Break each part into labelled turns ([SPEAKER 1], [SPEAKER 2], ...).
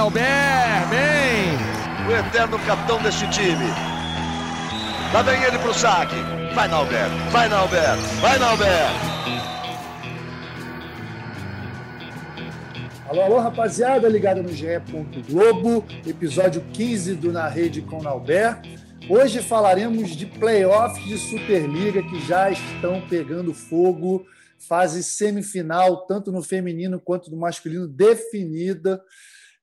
[SPEAKER 1] Nauber, bem!
[SPEAKER 2] O eterno capitão deste time. Lá vem ele pro saque. Vai, Nauber, vai, Nauber, vai, Nauber!
[SPEAKER 3] Alô, alô, rapaziada, ligada no GE. Globo, episódio 15 do Na Rede com Nauber. Hoje falaremos de playoffs de Superliga que já estão pegando fogo fase semifinal, tanto no feminino quanto no masculino, definida.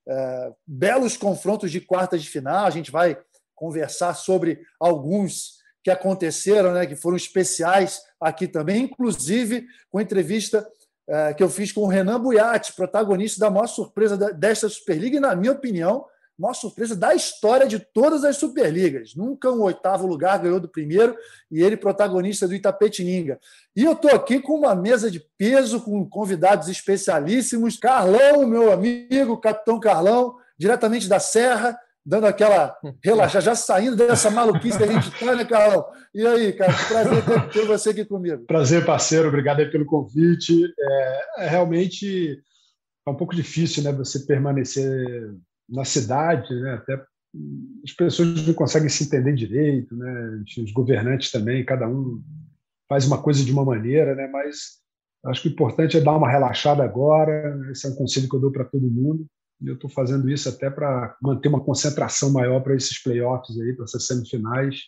[SPEAKER 3] É, belos confrontos de quartas de final. A gente vai conversar sobre alguns que aconteceram, né, que foram especiais aqui também, inclusive com entrevista é, que eu fiz com o Renan Buiati, protagonista da maior surpresa desta Superliga, e, na minha opinião, maior surpresa da história de todas as Superligas. Nunca um oitavo lugar ganhou do primeiro e ele protagonista do Itapetininga. E eu estou aqui com uma mesa de peso, com convidados especialíssimos. Carlão, meu amigo, Capitão Carlão, diretamente da Serra, dando aquela relaxa, já saindo dessa maluquice que a gente está, né, Carlão? E aí, cara, prazer ter, ter, você aqui comigo.
[SPEAKER 4] Prazer, parceiro, obrigado aí pelo convite. É, é realmente é um pouco difícil, né, você permanecer na cidade, né? até as pessoas não conseguem se entender direito, né? os governantes também, cada um faz uma coisa de uma maneira, né? mas acho que o importante é dar uma relaxada agora, esse é um conselho que eu dou para todo mundo, eu estou fazendo isso até para manter uma concentração maior para esses playoffs aí, para essas semifinais,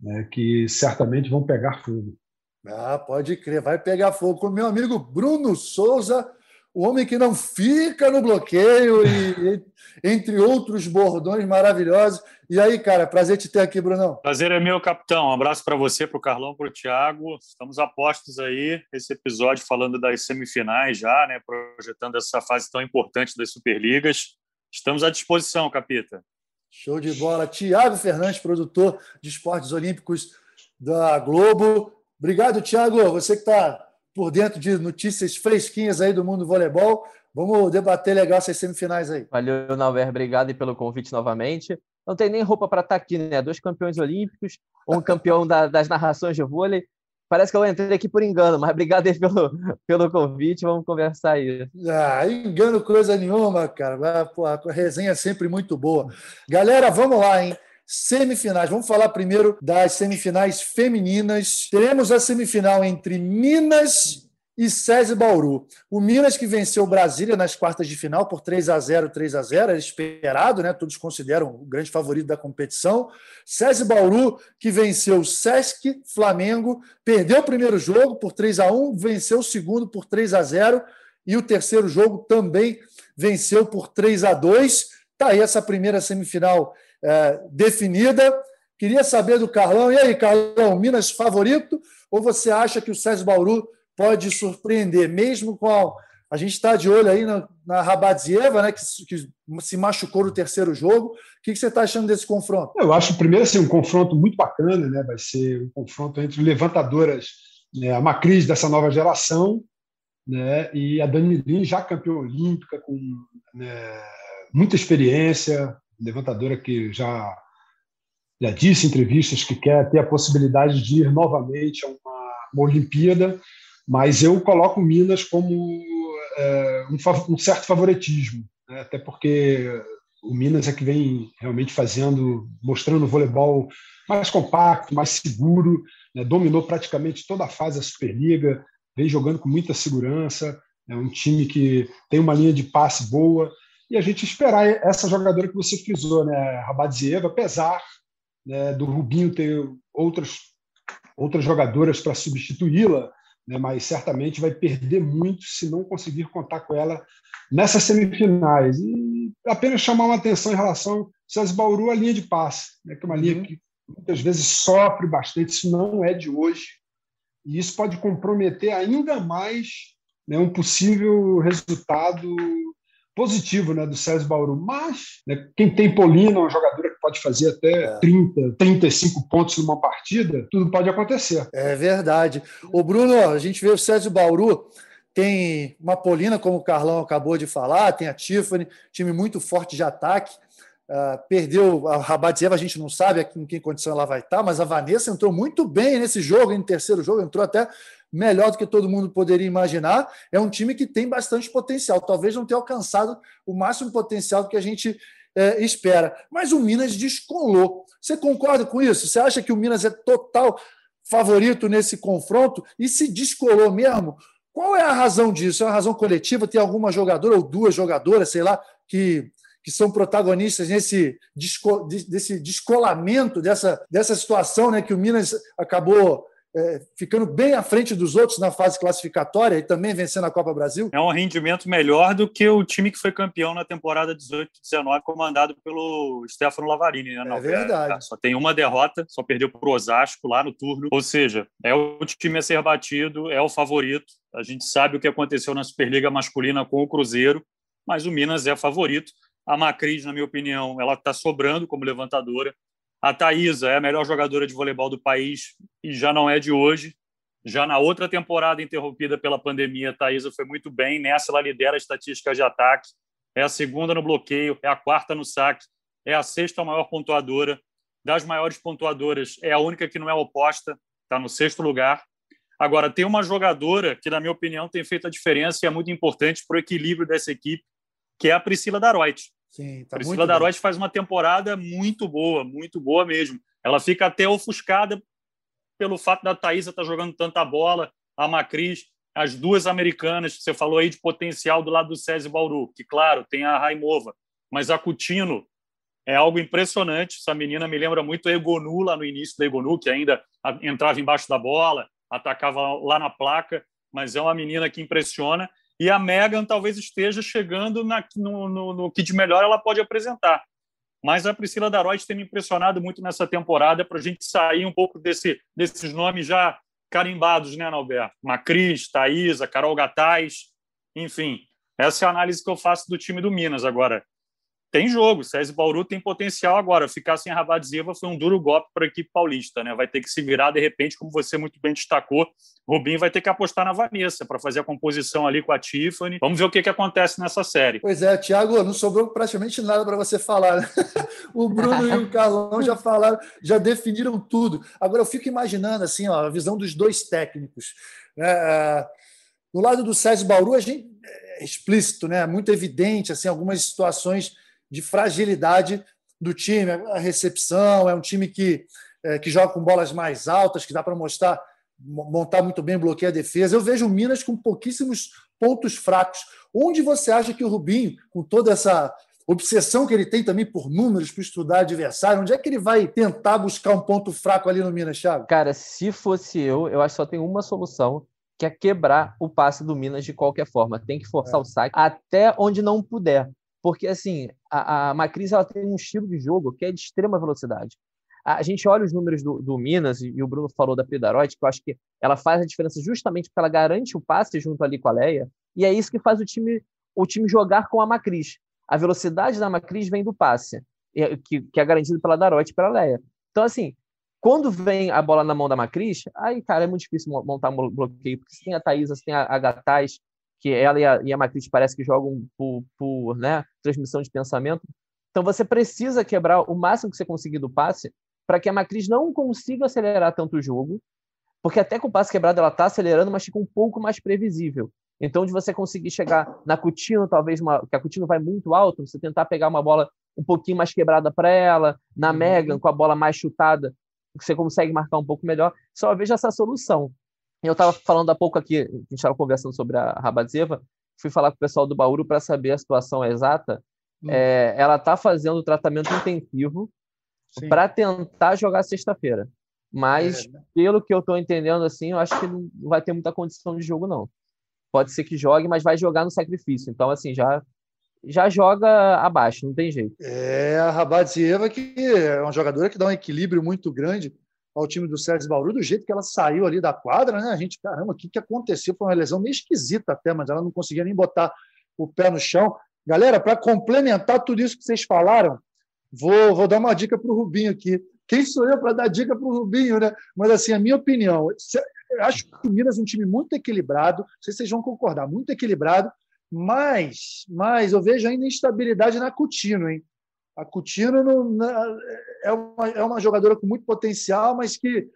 [SPEAKER 4] né? que certamente vão pegar fogo.
[SPEAKER 3] Ah, pode crer, vai pegar fogo. Com meu amigo Bruno Souza, o homem que não fica no bloqueio, e, entre outros bordões maravilhosos. E aí, cara, prazer te ter aqui, Brunão.
[SPEAKER 5] Prazer é meu, capitão. Um abraço para você, para o Carlão, para o Thiago. Estamos apostos aí, esse episódio falando das semifinais já, né, projetando essa fase tão importante das Superligas. Estamos à disposição, Capita.
[SPEAKER 3] Show de bola. Tiago Fernandes, produtor de esportes olímpicos da Globo. Obrigado, Tiago. Você que está por dentro de notícias fresquinhas aí do mundo do voleibol. Vamos debater legal essas semifinais aí.
[SPEAKER 6] Valeu, Nauber. Obrigado pelo convite novamente. Não tem nem roupa para estar tá aqui, né? Dois campeões olímpicos, um campeão da, das narrações de vôlei. Parece que eu entrei aqui por engano, mas obrigado aí pelo, pelo convite. Vamos conversar aí.
[SPEAKER 3] Ah, engano coisa nenhuma, cara. Pô, a resenha é sempre muito boa. Galera, vamos lá, hein? Semifinais. Vamos falar primeiro das semifinais femininas. Teremos a semifinal entre Minas e SESI Bauru. O Minas que venceu Brasília nas quartas de final por 3 a 0 3 a 0 era esperado, né? Todos consideram o grande favorito da competição. SESI Bauru que venceu o Sesc Flamengo, perdeu o primeiro jogo por 3 a 1 venceu o segundo por 3 a 0 e o terceiro jogo também venceu por 3 a 2 Tá aí essa primeira semifinal é, definida. Queria saber do Carlão. E aí, Carlão, Minas favorito? Ou você acha que o César Bauru pode surpreender, mesmo com a. A gente está de olho aí na, na né, que, que, se machucou no terceiro jogo. O que, que você está achando desse confronto?
[SPEAKER 4] Eu acho, primeiro, assim, um confronto muito bacana, né? vai ser um confronto entre levantadoras, né, a Macris dessa nova geração, né, e a Dani Lin, já campeã olímpica, com né, muita experiência, levantadora que já, já disse em entrevistas que quer ter a possibilidade de ir novamente a uma, uma Olimpíada, mas eu coloco Minas como é, um, um, certo favoritismo, né? até porque o Minas é que vem realmente fazendo, mostrando o voleibol mais compacto, mais seguro, né? dominou praticamente toda a fase da Superliga, vem jogando com muita segurança, é um time que tem uma linha de passe boa, e a gente esperar essa jogadora que você frisou, né, Rabadzieva, apesar né, do Rubinho ter outras, outras jogadoras para substituí-la, né, mas certamente vai perder muito se não conseguir contar com ela nessas semifinais. E apenas chamar uma atenção em relação César Bauru, a linha de passe, né, que é uma linha uhum. que muitas vezes sofre bastante, isso não é de hoje, e isso pode comprometer ainda mais né, um possível resultado positivo né, do César Bauru. Mas né, quem tem Polina, uma jogadora que pode fazer até é. 30, 35 pontos numa partida, tudo pode acontecer.
[SPEAKER 3] É verdade. O Bruno, a gente vê o César Bauru. Tem uma Polina, como o Carlão acabou de falar, tem a Tiffany, time muito forte de ataque. Uh, perdeu a Rabadzieva, a gente não sabe em que condição ela vai estar, mas a Vanessa entrou muito bem nesse jogo, no terceiro jogo, entrou até melhor do que todo mundo poderia imaginar. É um time que tem bastante potencial, talvez não tenha alcançado o máximo potencial que a gente é, espera. Mas o Minas descolou. Você concorda com isso? Você acha que o Minas é total favorito nesse confronto e se descolou mesmo? Qual é a razão disso? É uma razão coletiva? Tem alguma jogadora ou duas jogadoras, sei lá, que que são protagonistas nesse desco, desse descolamento dessa, dessa situação, né, que o Minas acabou é, ficando bem à frente dos outros na fase classificatória e também vencendo a Copa Brasil?
[SPEAKER 5] É um rendimento melhor do que o time que foi campeão na temporada 18-19, comandado pelo Stefano Lavarini. Né,
[SPEAKER 3] é verdade.
[SPEAKER 5] Só tem uma derrota, só perdeu para o Osasco lá no turno. Ou seja, é o time a ser batido, é o favorito. A gente sabe o que aconteceu na Superliga Masculina com o Cruzeiro, mas o Minas é favorito. A Macris, na minha opinião, ela está sobrando como levantadora. A Thaisa é a melhor jogadora de voleibol do país e já não é de hoje. Já na outra temporada interrompida pela pandemia, a Thaisa foi muito bem. Nessa, ela lidera a estatística de ataque. É a segunda no bloqueio, é a quarta no saque, é a sexta maior pontuadora. Das maiores pontuadoras, é a única que não é oposta, está no sexto lugar. Agora, tem uma jogadora que, na minha opinião, tem feito a diferença e é muito importante para o equilíbrio dessa equipe, que é a Priscila Daroit. Sim, tá Priscila Daroit faz uma temporada muito boa, muito boa mesmo. Ela fica até ofuscada pelo fato da Thaisa estar tá jogando tanta bola, a Macris, as duas americanas que você falou aí de potencial do lado do César Bauru, que, claro, tem a Raimova, mas a Coutinho é algo impressionante. Essa menina me lembra muito a Egonu lá no início da Egonu, que ainda entrava embaixo da bola, atacava lá na placa, mas é uma menina que impressiona e a Megan talvez esteja chegando na, no, no, no, que de melhor ela pode apresentar. Mas a Priscila Daroit tem me impressionado muito nessa temporada para a gente sair um pouco desse, desses nomes já carimbados, né, Alberto? Macris, Thaisa, Carol Gataz, enfim. Essa é a análise que eu faço do time do Minas. Agora, tem jogo. César Bauru tem potencial agora. Ficar sem Rabadzieva foi um duro golpe para a equipe paulista. Né? Vai ter que se virar, de repente, como você muito bem destacou. Rubinho vai ter que apostar na Vanessa para fazer a composição ali com a Tiffany. Vamos ver o que, que acontece nessa série.
[SPEAKER 3] Pois é, Thiago, não sobrou praticamente nada para você falar. Né? o Bruno e o Carlão já falaram, já definiram tudo. Agora eu fico imaginando assim, ó, a visão dos dois técnicos. É, do lado do César Bauru, a gente é explícito, né? muito evidente assim, algumas situações de fragilidade do time. A recepção é um time que, é, que joga com bolas mais altas, que dá para mostrar montar muito bem, bloquear a defesa. Eu vejo o Minas com pouquíssimos pontos fracos. Onde você acha que o Rubinho, com toda essa obsessão que ele tem também por números, para estudar adversário, onde é que ele vai tentar buscar um ponto fraco ali no Minas, Thiago?
[SPEAKER 6] Cara, se fosse eu, eu acho que só tem uma solução, que é quebrar o passe do Minas de qualquer forma. Tem que forçar é. o saque até onde não puder. Porque, assim, a, a Macris ela tem um estilo de jogo que é de extrema velocidade. A, gente olha os números do, do Minas, e, o Bruno falou da Pedarote, que eu acho que ela faz a diferença justamente porque ela garante o passe junto ali com a Leia, e é isso que faz o time, o time jogar com a Macris. A velocidade da Macris vem do passe, que, que é garantido pela Darote e pela Leia. Então, assim, quando vem a bola na mão da Macris, aí, cara, é muito difícil montar um bloqueio, porque você tem a Thaisa, você tem a, a Gataz, que ela e a, e a Matriz parece que jogam por, por né, transmissão de pensamento. Então você precisa quebrar o máximo que você conseguir do passe para que a Matriz não consiga acelerar tanto o jogo, porque até com o passe quebrado ela está acelerando, mas fica um pouco mais previsível. Então, de você conseguir chegar na Coutinho, talvez uma, que a Coutinho vai muito alto, você tentar pegar uma bola um pouquinho mais quebrada para ela, na uhum. Megan com a bola mais chutada, você consegue marcar um pouco melhor. Só vejo essa solução. Eu estava falando há pouco aqui, a gente estava conversando sobre a Rabadzeva, fui falar com o pessoal do Bauru para saber a situação exata. Hum. É, ela está fazendo tratamento intensivo para tentar jogar sexta-feira. Mas, é, pelo que eu estou entendendo, assim, eu acho que não vai ter muita condição de jogo, não. Pode ser que jogue, mas vai jogar no sacrifício. Então, assim, já já joga abaixo, não tem jeito.
[SPEAKER 3] É, a Rabadzieva que é uma jogadora que dá um equilíbrio muito grande ao time do Sérgio Bauru, do jeito que ela saiu ali da quadra, né? A gente, caramba, o que, que aconteceu? Foi uma lesão meio esquisita até, mas ela não conseguia nem botar o pé no chão. Galera, para complementar tudo isso que vocês falaram, vou, vou dar uma dica para o Rubinho aqui. Quem sou eu para dar dica para o Rubinho, né? Mas, assim, a minha opinião, eu acho que o Minas é um time muito equilibrado, não sei se vocês vão concordar, muito equilibrado, mas, mas eu vejo ainda instabilidade na Coutinho, hein? A Coutinho não, é, uma, é uma jogadora com muito potencial, mas que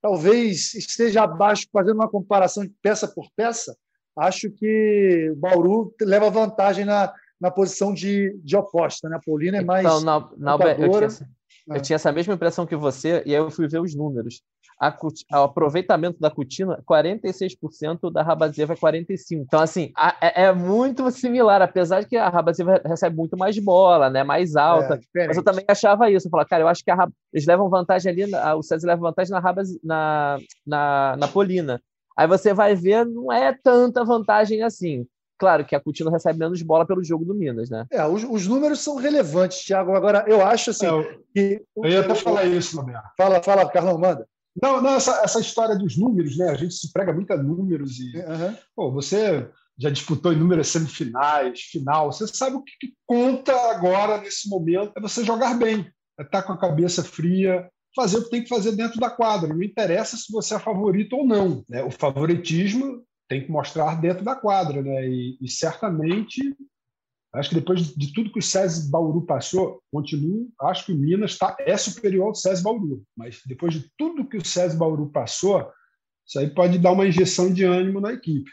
[SPEAKER 3] talvez esteja abaixo, fazendo uma comparação de peça por peça. Acho que o Bauru leva vantagem na, na posição de, de oposta. Né? A Paulina é mais. Então,
[SPEAKER 6] na, na, eu, tinha, eu tinha essa mesma impressão que você, e aí eu fui ver os números o aproveitamento da Cutina, 46%, da Rabazeva é 45%. Então, assim, a, é, é, muito similar, apesar de que a Rabazeva recebe muito mais bola, né? Mais alta. É, mas eu também achava isso. Eu falava, cara, eu acho que a, eles levam vantagem ali, o César leva vantagem na, Rabaz, na, na, na Polina. Aí você vai ver, não é tanta vantagem assim. Claro que a Coutinho recebe menos bola pelo jogo do Minas, né?
[SPEAKER 3] É, os, os números são relevantes, Thiago. Agora, eu acho assim. É, eu,
[SPEAKER 4] que, eu ia até falar isso, Roberto.
[SPEAKER 3] Fala, fala, Carlão, manda.
[SPEAKER 4] Não, não essa, essa história dos números, né? A gente se prega muito a números e uhum. pô, você já disputou inúmeras semifinais, final. Você sabe o que, que, conta agora nesse momento é você jogar bem, é estar com a cabeça fria, fazer o que tem que fazer dentro da quadra. Não interessa se você é favorito ou não. Né? O favoritismo tem que mostrar dentro da quadra, né? E, e certamente Acho que depois de tudo que o SESI Bauru passou, continuo, acho que o Minas tá, é superior ao SESI Bauru. Mas depois de tudo que o SESI Bauru passou, isso aí pode dar uma injeção de ânimo na equipe.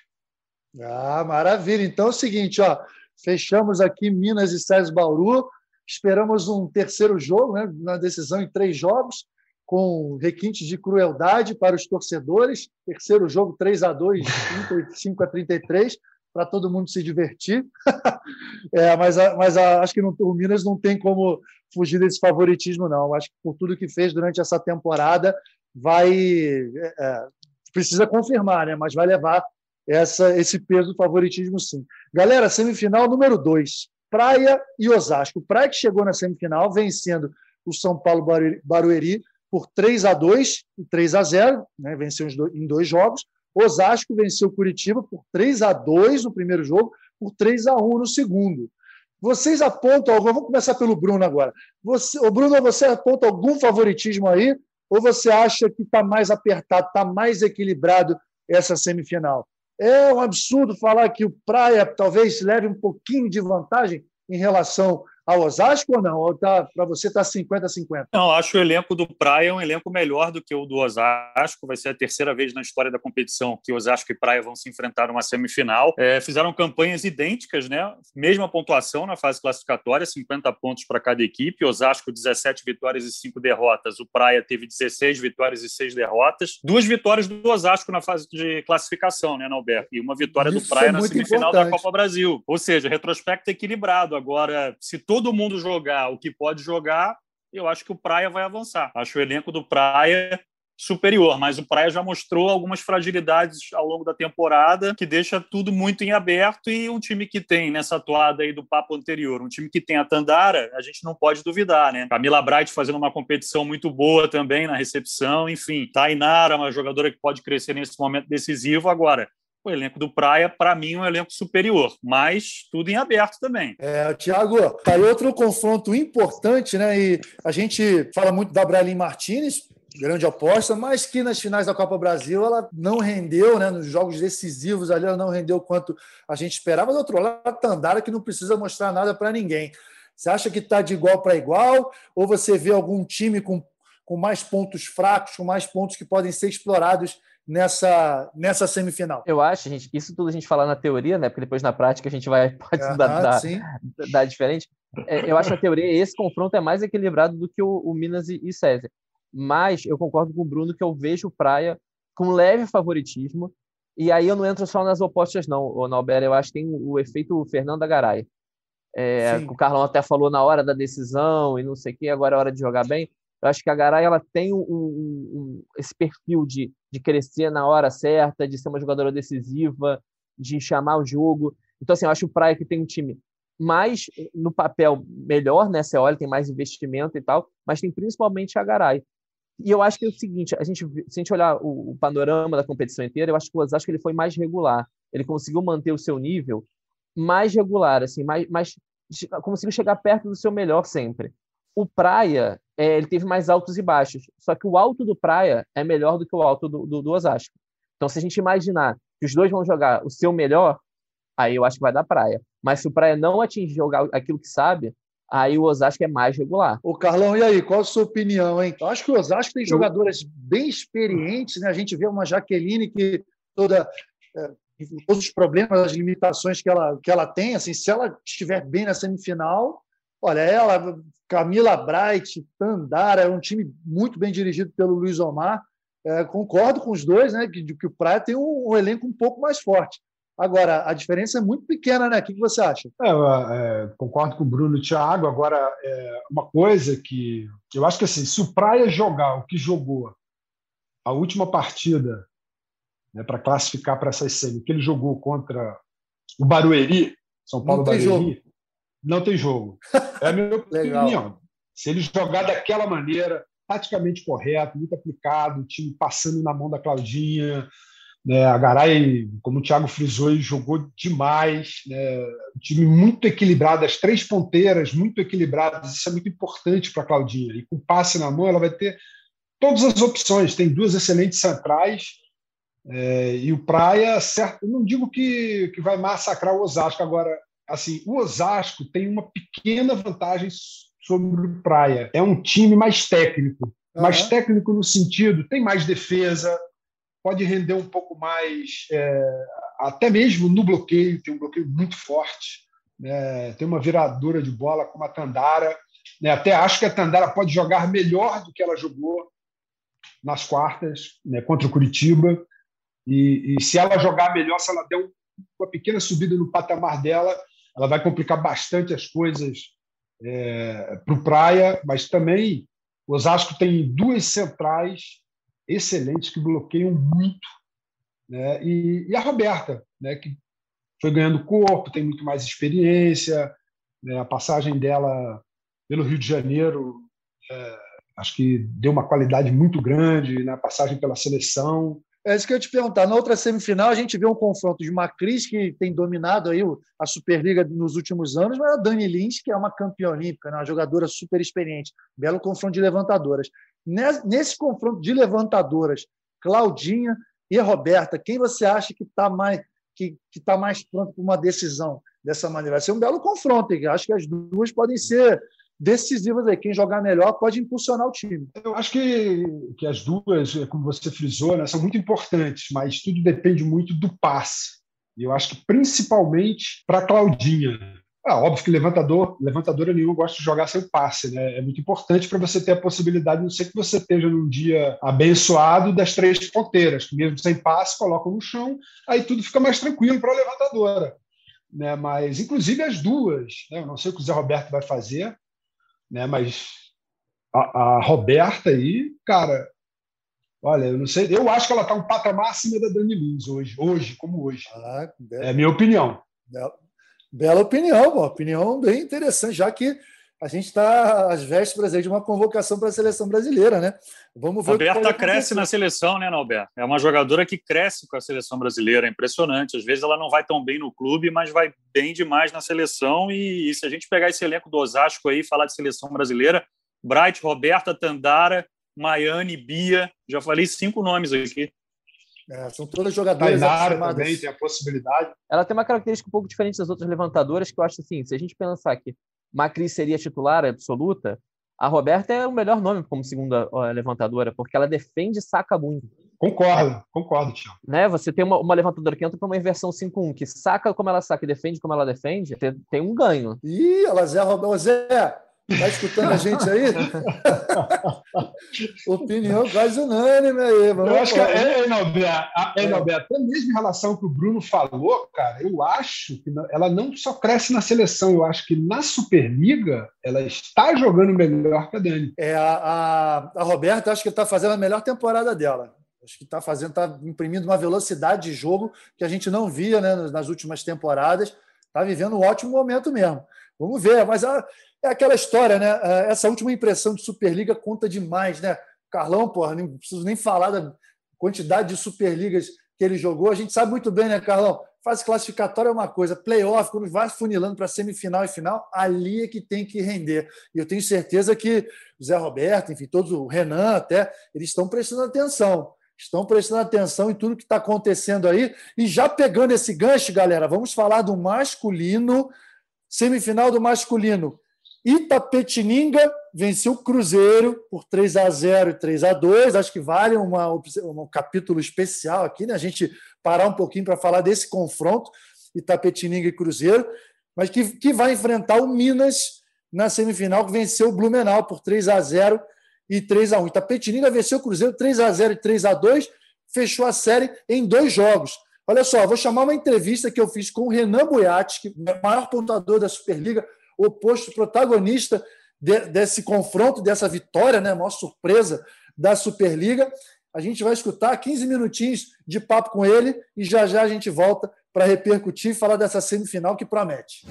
[SPEAKER 3] Ah, maravilha. Então é o seguinte, ó, fechamos aqui Minas e SESI Bauru, esperamos um terceiro jogo, né, na decisão em três jogos, com requintes de crueldade para os torcedores. Terceiro jogo, 3 a 2 35 a 33 para todo mundo se divertir. é, mas mas acho que não, o Minas não tem como fugir desse favoritismo, não. Acho que por tudo que fez durante essa temporada, vai. É, é, precisa confirmar, né? mas vai levar essa, esse peso do favoritismo, sim. Galera, semifinal número 2. Praia e Osasco. Praia que chegou na semifinal, vencendo o São Paulo Barueri por 3 a 2 e 3 a 0, né? venceu em dois jogos. Osasco venceu Curitiba por 3 a 2 no primeiro jogo, por 3 a 1 no segundo. Vocês apontam algum, vamos começar pelo Bruno agora. Você, o Bruno, você aponta algum favoritismo aí? Ou você acha que está mais apertado, está mais equilibrado essa semifinal? É um absurdo falar que o Praia talvez leve um pouquinho de vantagem em relação ao Osasco ou não? Ou tá, para você está 50-50?
[SPEAKER 5] Não, acho o elenco do Praia um elenco melhor do que o do Osasco. Vai ser a terceira vez na história da competição que Osasco e Praia vão se enfrentar numa semifinal. É, fizeram campanhas idênticas, né? Mesma pontuação na fase classificatória, 50 pontos para cada equipe. Osasco, 17 vitórias e 5 derrotas. O Praia teve 16 vitórias e 6 derrotas. Duas vitórias do Osasco na fase de classificação, né, Alberto? E uma vitória Isso do Praia é na semifinal importante. da Copa Brasil. Ou seja, retrospecto equilibrado. Agora, se todo mundo jogar o que pode jogar, eu acho que o Praia vai avançar. Acho o elenco do Praia superior, mas o Praia já mostrou algumas fragilidades ao longo da temporada que deixa tudo muito em aberto e um time que tem nessa atuada aí do papo anterior, um time que tem a Tandara, a gente não pode duvidar, né? Camila Bright fazendo uma competição muito boa também na recepção, enfim, Tainara, uma jogadora que pode crescer nesse momento decisivo agora o elenco do Praia, para mim, é um elenco superior, mas tudo em aberto também.
[SPEAKER 3] É, Tiago, tá aí outro confronto importante, né? E a gente fala muito da Bralin Martinez, grande aposta, mas que nas finais da Copa Brasil ela não rendeu, né? Nos jogos decisivos ali, ela não rendeu quanto a gente esperava. Do outro lado, a Tandara, que não precisa mostrar nada para ninguém. Você acha que está de igual para igual? Ou você vê algum time com, com mais pontos fracos, com mais pontos que podem ser explorados nessa, nessa semifinal.
[SPEAKER 6] Eu acho, gente, isso tudo a gente fala na teoria, né? Porque depois na prática a gente vai pode dar, dar, dar, diferente. É, eu acho que a teoria, esse confronto é mais equilibrado do que o, o Minas e, e César. Mas eu concordo com o Bruno que eu vejo o Praia com leve favoritismo. E aí eu não entro só nas opostas, não, o. Eu acho que tem o, o efeito Fernanda Garay. É, o Carlão até falou na hora da decisão e não sei o que, agora é hora de jogar bem. Eu acho que a Garay ela tem um, um, esse perfil de, de crescer na hora certa, de ser uma jogadora decisiva, de chamar o jogo. Então, assim, eu acho o Praia que tem um time mais no papel melhor, né? Você olha, tem mais investimento e tal, mas tem principalmente a Garay. E eu acho que é o seguinte, a gente, se a gente olhar o, o panorama da competição inteira, eu acho que o Osasco ele foi mais regular. Ele conseguiu manter o seu nível mais regular, assim, mais, mais conseguiu chegar perto do seu melhor sempre. O Praia, é, ele teve mais altos e baixos. Só que o alto do Praia é melhor do que o alto do, do, do Osasco. Então, se a gente imaginar que os dois vão jogar o seu melhor, aí eu acho que vai dar Praia. Mas se o Praia não atingir jogar aquilo que sabe, aí o Osasco é mais regular.
[SPEAKER 3] O Carlão, e aí, qual a sua opinião, hein? Eu acho que o Osasco tem jogadoras bem experientes, né? A gente vê uma Jaqueline que toda é, todos os problemas, as limitações que ela, que ela tem, assim, se ela estiver bem na semifinal, olha, ela, Camila Bright, Tandara, é um time muito bem dirigido pelo Luiz Omar. É, concordo com os dois, né? Que, que o Praia tem um, um, elenco um pouco mais forte. Agora, a diferença é muito pequena, né? O que, que você acha?
[SPEAKER 4] É, é, concordo com o Bruno e o Thiago. Agora, é, uma coisa que eu acho que assim, se o Praia jogar o que jogou a última partida né, para classificar para essa semi, que ele jogou contra o Barueri, São Paulo
[SPEAKER 3] Barueri,
[SPEAKER 4] jogo. Não tem jogo. É a minha opinião. Se ele jogar daquela maneira, taticamente correto, muito aplicado, o time passando na mão da Claudinha, né, a Garay, como o Thiago frisou, jogou demais. Né, um time muito equilibrado, as três ponteiras muito equilibradas, isso é muito importante para a Claudinha. E com passe na mão, ela vai ter todas as opções. Tem duas excelentes centrais, é, e o Praia, certo, não digo que, que vai massacrar o Osasco, agora, assim, o Osasco tem uma pequena vantagem sobre o Praia. É um time mais técnico. Uhum. Mais técnico no sentido, tem mais defesa, pode render um pouco mais, é, até mesmo no bloqueio, tem um bloqueio muito forte. Né? Tem uma viradora de bola como a Tandara. Né? Até acho que a Tandara pode jogar melhor do que ela jogou nas quartas né? contra o Curitiba. E, e, se ela jogar melhor, se ela der uma pequena subida no patamar dela, ela vai complicar bastante as coisas é, para o Praia, mas também o Osasco tem duas centrais excelentes que bloqueiam muito. Né? E, e, a Roberta, né? que foi ganhando corpo, tem muito mais experiência, né? a passagem dela pelo Rio de Janeiro é, acho que deu uma qualidade muito grande na né? passagem pela seleção.
[SPEAKER 3] É isso que eu te perguntar. Na outra semifinal, a gente vê um confronto de Macris, que tem dominado aí a Superliga nos últimos anos, mas a Dani Lins, que é uma campeã olímpica, né? uma jogadora super experiente. Belo confronto de levantadoras. Nesse confronto de levantadoras, Claudinha e Roberta, quem você acha que está mais, que, que tá mais pronto para uma decisão dessa maneira? Vai ser um belo confronto. Acho que as duas podem ser decisivas aí. Quem jogar melhor pode impulsionar o time.
[SPEAKER 4] Eu acho que, que as duas, como você frisou, né, são muito importantes, mas tudo depende muito do passe. E eu acho que principalmente para Claudinha. Ah, óbvio que levantador, levantadora nenhuma gosta de jogar sem passe, né? É muito importante para você ter a possibilidade, não sei que você esteja num dia abençoado das três ponteiras, que mesmo sem passe, colocam no chão, aí tudo fica mais tranquilo para a levantadora. Né? Mas, inclusive, as duas, né? eu não sei o que o Zé Roberto vai fazer, né? Mas a, a Roberta aí, cara, olha, eu não sei, eu acho que ela está um patamar acima da Dani Lins hoje, hoje como hoje. Ah, é minha opinião.
[SPEAKER 3] Bela, bela opinião, uma opinião bem interessante, já que a gente está às vésperas de uma convocação para a seleção brasileira, né?
[SPEAKER 5] Vamos ver. Roberta cresce na seleção, né, Alberto? É uma jogadora que cresce com a seleção brasileira, é impressionante. Às vezes ela não vai tão bem no clube, mas vai bem demais na seleção. E, e se a gente pegar esse elenco do Osasco aí e falar de seleção brasileira, Bright, Roberta, Tandara, Maiane, Bia, já falei cinco nomes aqui.
[SPEAKER 3] É, são todas jogadoras
[SPEAKER 4] Tainara também tem a possibilidade.
[SPEAKER 6] Ela tem uma característica um pouco diferente das outras levantadoras, que eu acho assim, se a gente pensar que Macri seria titular absoluta, a Roberta é o melhor nome como segunda levantadora, porque ela defende e saca muito.
[SPEAKER 4] Concordo, concordo, Tiago.
[SPEAKER 6] Né? Você tem uma, uma levantadora que entra para uma inversão 5-1, que saca como ela saca e defende como ela defende, tem, tem um ganho.
[SPEAKER 3] Ih, ela Zé Roberto. Zé, Está escutando a gente aí? Opinião quase unânime aí.
[SPEAKER 4] Vamos eu acho que é, Enalberto, até mesmo em relação ao que o Bruno falou, cara, eu acho que ela não só cresce na seleção, eu acho que na Superliga ela está jogando melhor que a Dani.
[SPEAKER 3] É, a, a, a Roberta, acho que está fazendo a melhor temporada dela. Acho que está fazendo, está imprimindo uma velocidade de jogo que a gente não via né, nas últimas temporadas. Está vivendo um ótimo momento mesmo. Vamos ver, mas a, é aquela história, né? É, essa última impressão de Superliga conta demais, né? Carlão, porra, não preciso nem falar da quantidade de Superligas que ele jogou. A gente sabe muito bem, né, Carlão? Fase classificatória é uma coisa, playoff, quando vai funilando para semifinal e final, ali é que tem que render. E eu tenho certeza que o Zé Roberto, enfim, todos, o Renan até, eles estão prestando atenção. Estão prestando atenção em tudo que está acontecendo aí. E já pegando esse gancho, galera, vamos falar do masculino, semifinal do masculino. Itapetininga venceu o Cruzeiro por 3 a 0 e 3 a 2 Acho que vale uma, um capítulo especial aqui, né? A gente parar um pouquinho para falar desse confronto, Itapetininga e Cruzeiro, mas que, que vai enfrentar o Minas na semifinal, que venceu o Blumenau por 3 a 0 e 3 a 1 Itapetininga venceu o Cruzeiro 3 a 0 e 3 a 2 fechou a série em dois jogos. Olha só, vou chamar uma entrevista que eu fiz com o Renan Boiati, que é o maior pontuador da Superliga, oposto protagonista de, desse confronto, dessa vitória, né? A maior surpresa da Superliga. A gente vai escutar 15 minutinhos de papo com ele e já já a gente volta para repercutir e falar dessa semifinal que promete.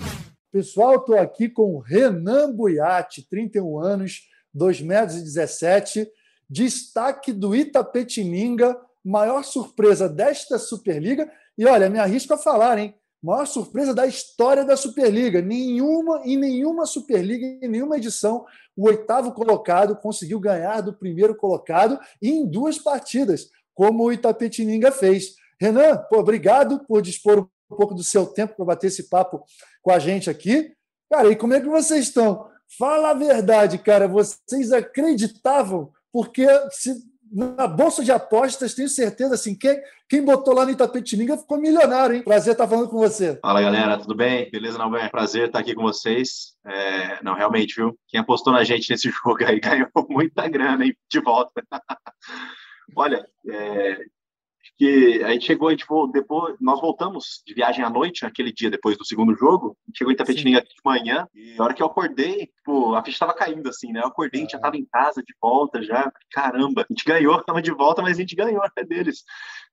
[SPEAKER 3] Pessoal, estou aqui com Renan Buiati, 31 anos, 2,17 metros, destaque do Itapetininga, maior surpresa desta Superliga. E olha, me arrisco a falar, hein? Maior surpresa da história da Superliga. Nenhuma, em nenhuma Superliga, em nenhuma edição, o oitavo colocado conseguiu ganhar do primeiro colocado em duas partidas, como o Itapetininga fez. Renan, pô, obrigado por dispor um pouco do seu tempo para bater esse papo com a gente aqui. Cara, e como é que vocês estão? Fala a verdade, cara. Vocês acreditavam? Porque se na bolsa de apostas, tenho certeza, assim, quem, quem botou lá no Itapetininga ficou milionário, hein? Prazer estar falando com você.
[SPEAKER 7] Fala, galera, tudo bem? Beleza, não, bem? Prazer estar aqui com vocês. É, não, realmente, viu? Quem apostou na gente nesse jogo aí ganhou muita grana, hein? De volta. Olha, é, que a gente chegou, a gente depois, nós voltamos de viagem à noite, naquele dia depois do segundo jogo, a gente chegou em Tapetininga de manhã, e a hora que eu acordei, pô, a ficha estava caindo assim, né? Eu acordei, a gente já estava em casa de volta já, caramba, a gente ganhou, estava de volta, mas a gente ganhou até deles.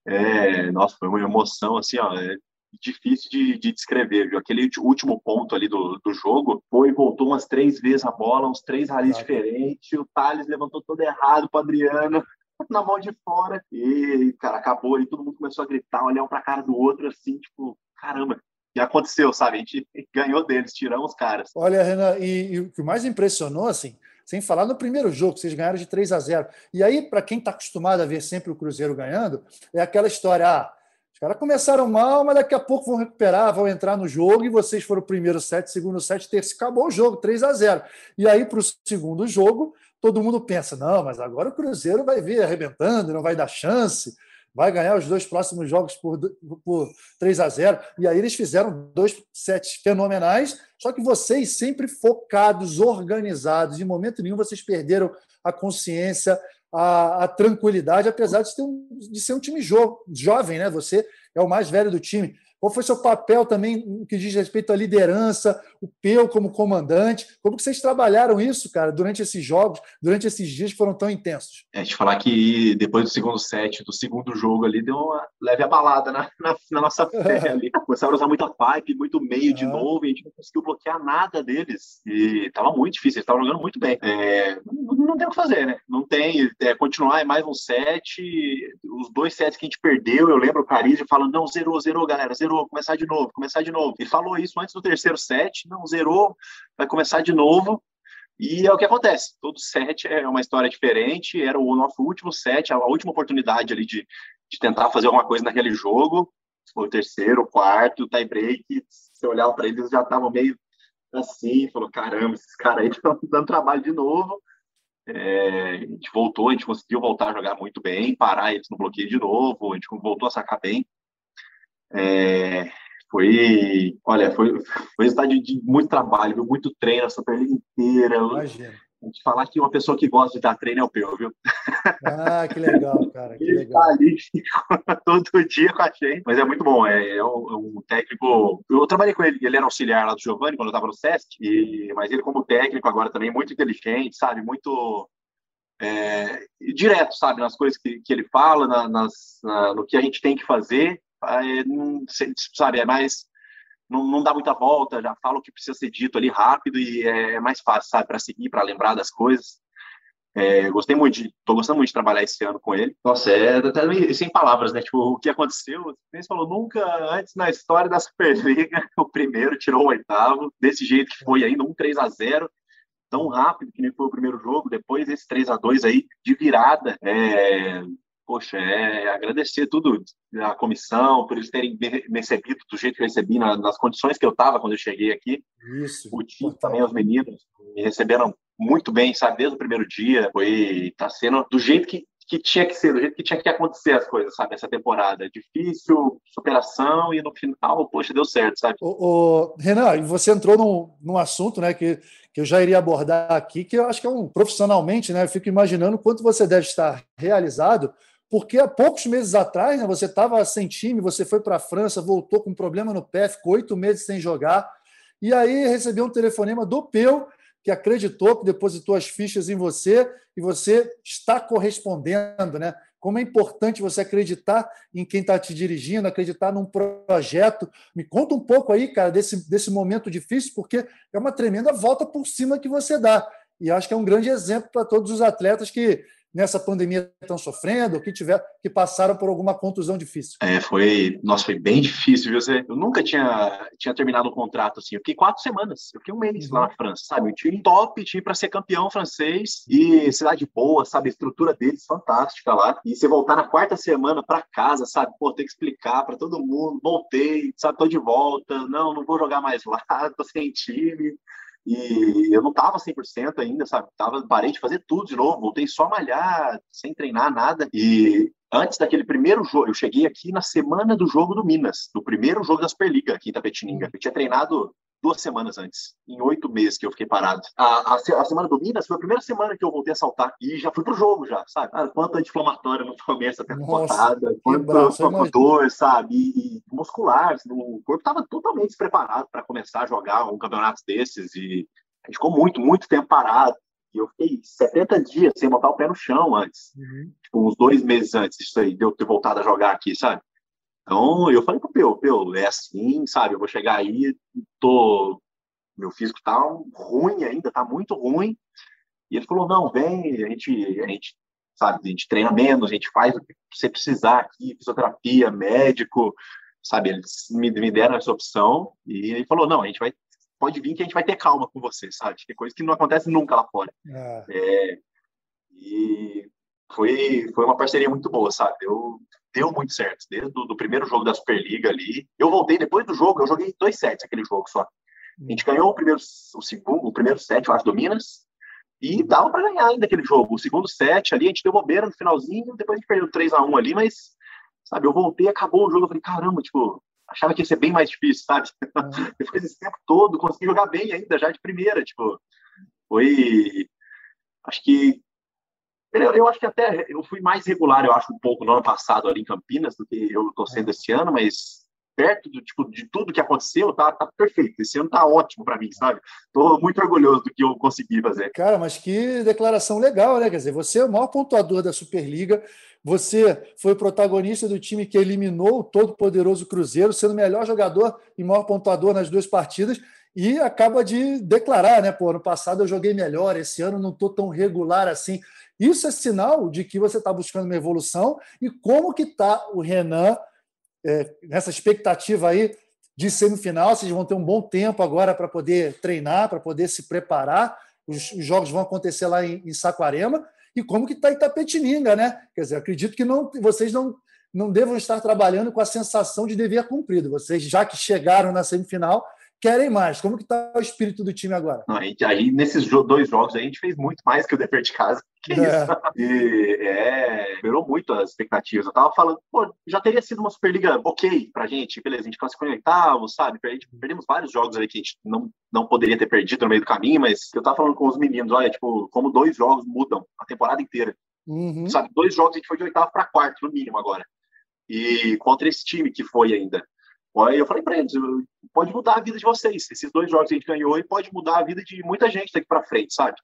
[SPEAKER 7] É, nossa, foi uma emoção assim, ó, é difícil de, de descrever, viu? Aquele último ponto ali do, do jogo, foi voltou umas três vezes a bola, uns três ralis diferentes, o Thales levantou todo errado para Adriano, na mão de fora. E, cara, acabou e todo mundo começou a gritar, olhar um pra cara do outro, assim, tipo, caramba. E aconteceu, sabe? A gente ganhou deles, tiramos os caras.
[SPEAKER 3] Olha, Renan, e, e o que mais impressionou, assim, sem falar no primeiro jogo, vocês ganharam de 3 a 0. E aí, para quem está acostumado a ver sempre o Cruzeiro ganhando, é aquela história: ah, os caras começaram mal, mas daqui a pouco vão recuperar, vão entrar no jogo, e vocês foram o primeiro set, segundo set, terceiro, acabou o jogo, 3 a 0. E aí, para o segundo jogo, todo mundo pensa: não, mas agora o Cruzeiro vai vir arrebentando, não vai dar chance, vai ganhar os dois próximos jogos por, por 3 a 0. E aí eles fizeram dois sets fenomenais, só que vocês sempre focados, organizados, em momento nenhum vocês perderam a consciência, a, a tranquilidade, apesar de, um, de ser um time jo, jovem, né? Você é o mais velho do time. Qual foi seu papel também no que diz respeito à liderança, o Peu como comandante? Como que vocês trabalharam isso, cara, durante esses jogos, durante esses dias que foram tão intensos?
[SPEAKER 7] É, te falar que depois do segundo set, do segundo jogo ali, deu uma leve abalada na, na, na nossa fé ali. Começaram a usar muita pipe, muito meio de novo, e a gente não conseguiu bloquear nada deles. E tava muito difícil, eles estavam jogando muito bem. É, não, não, tem o que fazer, né? Não tem. É, continuar é mais um set. Os dois sets que a gente perdeu, eu lembro o Carizzi falando: não, zerou, zerou, galera, zerou zerou, começar de novo, começar de novo. Ele falou isso antes do terceiro set, não zerou, vai começar de novo. E é o que acontece. Todo set é uma história diferente. Era o nosso último set, a última oportunidade ali de, de tentar fazer alguma coisa naquele jogo. Foi o terceiro, o quarto, o tie break. Você olhava para eles, já estavam meio assim. Falou: caramba, esses caras aí estão dando trabalho de novo. É, a gente voltou, a gente conseguiu voltar a jogar muito bem, parar eles no bloqueio de novo, a gente voltou a sacar bem. É, foi, olha, foi, foi resultado de, de muito trabalho, viu? muito treino, a Superliga inteira. Imagina. A gente falar que uma pessoa que gosta de dar treino é o Peu, viu?
[SPEAKER 3] Ah, que legal, cara. Que
[SPEAKER 7] ele
[SPEAKER 3] legal.
[SPEAKER 7] tá ali todo dia com a gente. Mas é muito bom. É, é, um, é, um, técnico. Eu trabalhei com ele, ele era auxiliar lá do Giovanni quando eu estava no SESC, e, mas ele, como técnico, agora também muito inteligente, sabe? Muito. É, direto, sabe? Nas coisas que, que ele fala, na, nas, na, no que a gente tem que fazer não, sabe, é mais não, não, dá muita volta, já fala o que precisa ser dito ali rápido e é mais fácil, sabe, para seguir, para lembrar das coisas. É, gostei muito, de, tô gostando muito de trabalhar esse ano com ele. Nossa, é até meio, sem palavras, né? Tipo, o que aconteceu? Você falou, nunca antes na história da Superliga, o primeiro tirou o oitavo, desse jeito que foi ainda, um 3 a 0 tão rápido que nem foi o primeiro jogo, depois esse 3 a 2 aí de virada. É, poxa, é agradecer tudo a comissão por eles terem me recebido do jeito que eu recebi, nas condições que eu estava quando eu cheguei aqui.
[SPEAKER 3] Isso.
[SPEAKER 7] O time também, os meninos, me receberam muito bem, sabe, desde o primeiro dia. Foi, tá sendo do jeito que, que tinha que ser, do jeito que tinha que acontecer as coisas, sabe, essa temporada. Difícil, superação e no final, poxa, deu certo, sabe?
[SPEAKER 3] O, o Renan, você entrou num, num assunto, né, que, que eu já iria abordar aqui, que eu acho que é um profissionalmente, né, eu fico imaginando quanto você deve estar realizado porque há poucos meses atrás né, você estava sem time, você foi para a França, voltou com um problema no pé, ficou oito meses sem jogar, e aí recebeu um telefonema do Peu, que acreditou, que depositou as fichas em você, e você está correspondendo, né? Como é importante você acreditar em quem está te dirigindo, acreditar num projeto. Me conta um pouco aí, cara, desse, desse momento difícil, porque é uma tremenda volta por cima que você dá. E acho que é um grande exemplo para todos os atletas que nessa pandemia estão sofrendo, que tiver, que passaram por alguma contusão difícil?
[SPEAKER 7] É, foi, nossa, foi bem difícil, viu? Eu nunca tinha, tinha terminado o contrato assim. Eu fiquei quatro semanas, eu fiquei um mês uhum. lá na França, sabe? Um time top, time para ser campeão francês e cidade boa, sabe? A estrutura deles fantástica lá. E você voltar na quarta semana para casa, sabe? Pô, tem que explicar para todo mundo. Voltei, sabe? Tô de volta. Não, não vou jogar mais lá, tô sem time. E eu não estava 100% ainda, sabe? Tava, parei de fazer tudo de novo, voltei só a malhar, sem treinar nada. E antes daquele primeiro jogo, eu cheguei aqui na semana do jogo do Minas, do primeiro jogo da Superliga aqui em Tapetininga. Eu tinha treinado duas semanas antes, em oito meses que eu fiquei parado. A, a, a, semana do Minas foi a primeira semana que eu voltei a saltar e já fui pro jogo já, sabe? Cara, quanto anti-inflamatório no começo da temporada, quanto dor, sabe? E, e muscular, assim, o corpo tava totalmente despreparado para começar a jogar um campeonato desses e a gente ficou muito, muito tempo parado. E eu fiquei 70 dias sem botar o pé no chão antes. Uhum. Tipo, uns dois meses antes disso aí, de eu ter voltado a jogar aqui, sabe? Então, eu falei pro Peu, Peu, é assim, sabe? Eu vou chegar aí, tô... Meu físico tá ruim ainda, tá muito ruim. E ele falou, não, vem, a gente, a gente, sabe, a gente treina menos, a gente faz o que você precisar aqui, fisioterapia, médico, sabe? Eles me, me deram essa opção e ele falou, não, a gente vai, pode vir que a gente vai ter calma com você, sabe? Que é coisa que não acontece nunca lá fora. É. É, e foi, foi uma parceria muito boa, sabe? Eu, deu muito certo. Desde o primeiro jogo da Superliga ali. Eu voltei depois do jogo, eu joguei dois sets aquele jogo só. A gente ganhou o primeiro, o segundo, o primeiro set, eu acho, do Minas. E dava para ganhar ainda aquele jogo. O segundo set ali, a gente deu bobeira no finalzinho, depois a gente perdeu 3 a 1 ali, mas, sabe, eu voltei, acabou o jogo, eu falei, caramba, tipo, achava que ia ser bem mais difícil, sabe? Uhum. Depois desse tempo todo, consegui jogar bem ainda, já de primeira, tipo, foi. Acho que eu, acho que até eu fui mais regular, eu acho, um pouco no ano passado ali em Campinas do que eu estou sendo esse ano, mas perto do tipo de tudo que aconteceu, tá, tá perfeito. Esse ano tá ótimo para mim, sabe? Tô muito orgulhoso do que eu consegui fazer.
[SPEAKER 3] Cara, mas que declaração legal, né? Quer dizer, você é o maior pontuador da Superliga, você foi o protagonista do time que eliminou o todo poderoso Cruzeiro, sendo o melhor jogador e maior pontuador nas duas partidas e acaba de declarar, né? Pô, ano passado eu joguei melhor, esse ano não estou tão regular assim. Isso é sinal de que você está buscando uma evolução e como que está o Renan é, nessa expectativa aí de semifinal. Vocês vão ter um bom tempo agora para poder treinar, para poder se preparar. Os, os, jogos vão acontecer lá em, em Saquarema. E como que está Itapetininga, né? Quer dizer, acredito que não, vocês não, não devam estar trabalhando com a sensação de dever cumprido. Vocês, já que chegaram na semifinal, querem mais. Como que está o espírito do time agora?
[SPEAKER 7] Não, gente, aí, nesses dois jogos a gente fez muito mais que o dever de casa. Que é. isso? E é, melhorou muito as expectativas. Eu tava falando, pô, já teria sido uma Superliga ok pra gente, beleza, a gente classificou em oitavo, sabe? Perdemos vários jogos ali que a gente não, não poderia ter perdido no meio do caminho, mas eu tava falando com os meninos, olha, tipo, como dois jogos mudam a temporada inteira. Uhum. Sabe, dois jogos a gente foi de oitavo para quarto, no mínimo agora. E contra esse time que foi ainda. Eu falei para eles, pode mudar a vida de vocês. Esses dois jogos que a gente ganhou e pode mudar a vida de muita gente daqui para frente, sabe?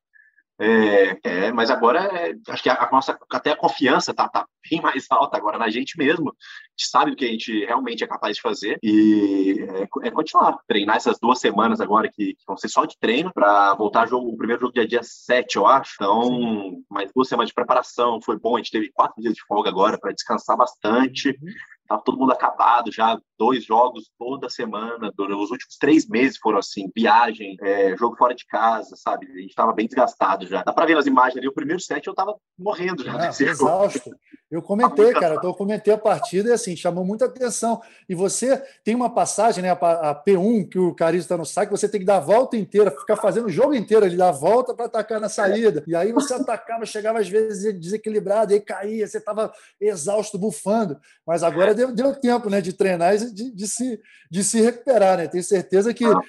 [SPEAKER 7] É, é, mas agora é, acho que a, a, nossa até a confiança tá, tá bem mais alta agora na gente mesmo. A gente sabe o que a gente realmente é capaz de fazer e é, é continuar, treinar essas duas semanas agora que, que vão ser só de treino para voltar jogo, o primeiro jogo dia dia 7, eu acho. Então, Sim. mais duas semanas de preparação, foi bom, a gente teve quatro dias de folga agora para descansar bastante. Uhum. Tava todo mundo acabado já, dois jogos toda semana, os últimos três meses foram assim, viagem, é, jogo fora de casa, sabe? A gente tava bem desgastado já. Dá pra ver nas imagens ali, o primeiro set eu tava morrendo já.
[SPEAKER 3] Ah, exausto. Eu comentei, cara, então eu comentei a partida e assim, chamou muita atenção. E você tem uma passagem, né, a, P1, que o Carizo está no saque, você tem que dar a volta inteira, ficar fazendo o jogo inteiro ali, dar a volta para atacar na saída. E aí você atacava, chegava às vezes desequilibrado, aí caía, você estava exausto, bufando. Mas agora deu, deu tempo né, de treinar e de, de, se, de se recuperar, né? Tenho certeza que, ah,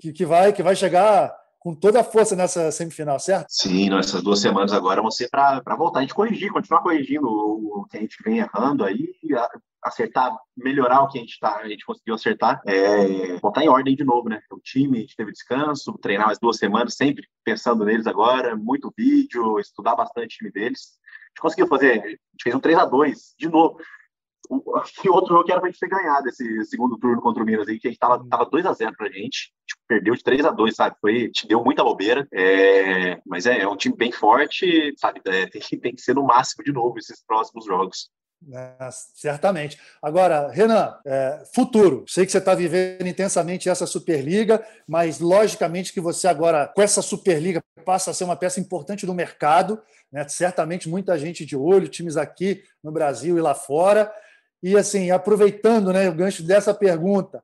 [SPEAKER 3] que, que, vai, que vai chegar com toda a força nessa semifinal, certo?
[SPEAKER 7] Sim, nessas duas semanas agora vão ser para voltar a gente corrigir, continuar corrigindo o, que a gente vem errando aí, acertar, melhorar o que a gente, tá, a gente conseguiu acertar, é, botar em ordem de novo, né? O time, a gente teve descanso, treinar mais duas semanas, sempre pensando neles agora, muito vídeo, estudar bastante o time deles. A gente conseguiu fazer, a gente fez um 3 a 2 de novo que outro jogo que era pra gente ter ganhado esse segundo turno contra o Minas aí, que a gente tava, tava 2x0 pra gente. Tipo, perdeu de 3 a 2 sabe? Foi, te deu muita bobeira. É, mas é, é um time bem forte, sabe? É, tem, tem que ser no máximo de novo esses próximos jogos.
[SPEAKER 3] É, certamente. Agora, Renan, é, futuro. Sei que você está vivendo intensamente essa Superliga, mas logicamente que você agora, com essa Superliga, passa a ser uma peça importante do mercado. Né? Certamente muita gente de olho, times aqui no Brasil e lá fora. E assim, aproveitando né, o gancho dessa pergunta,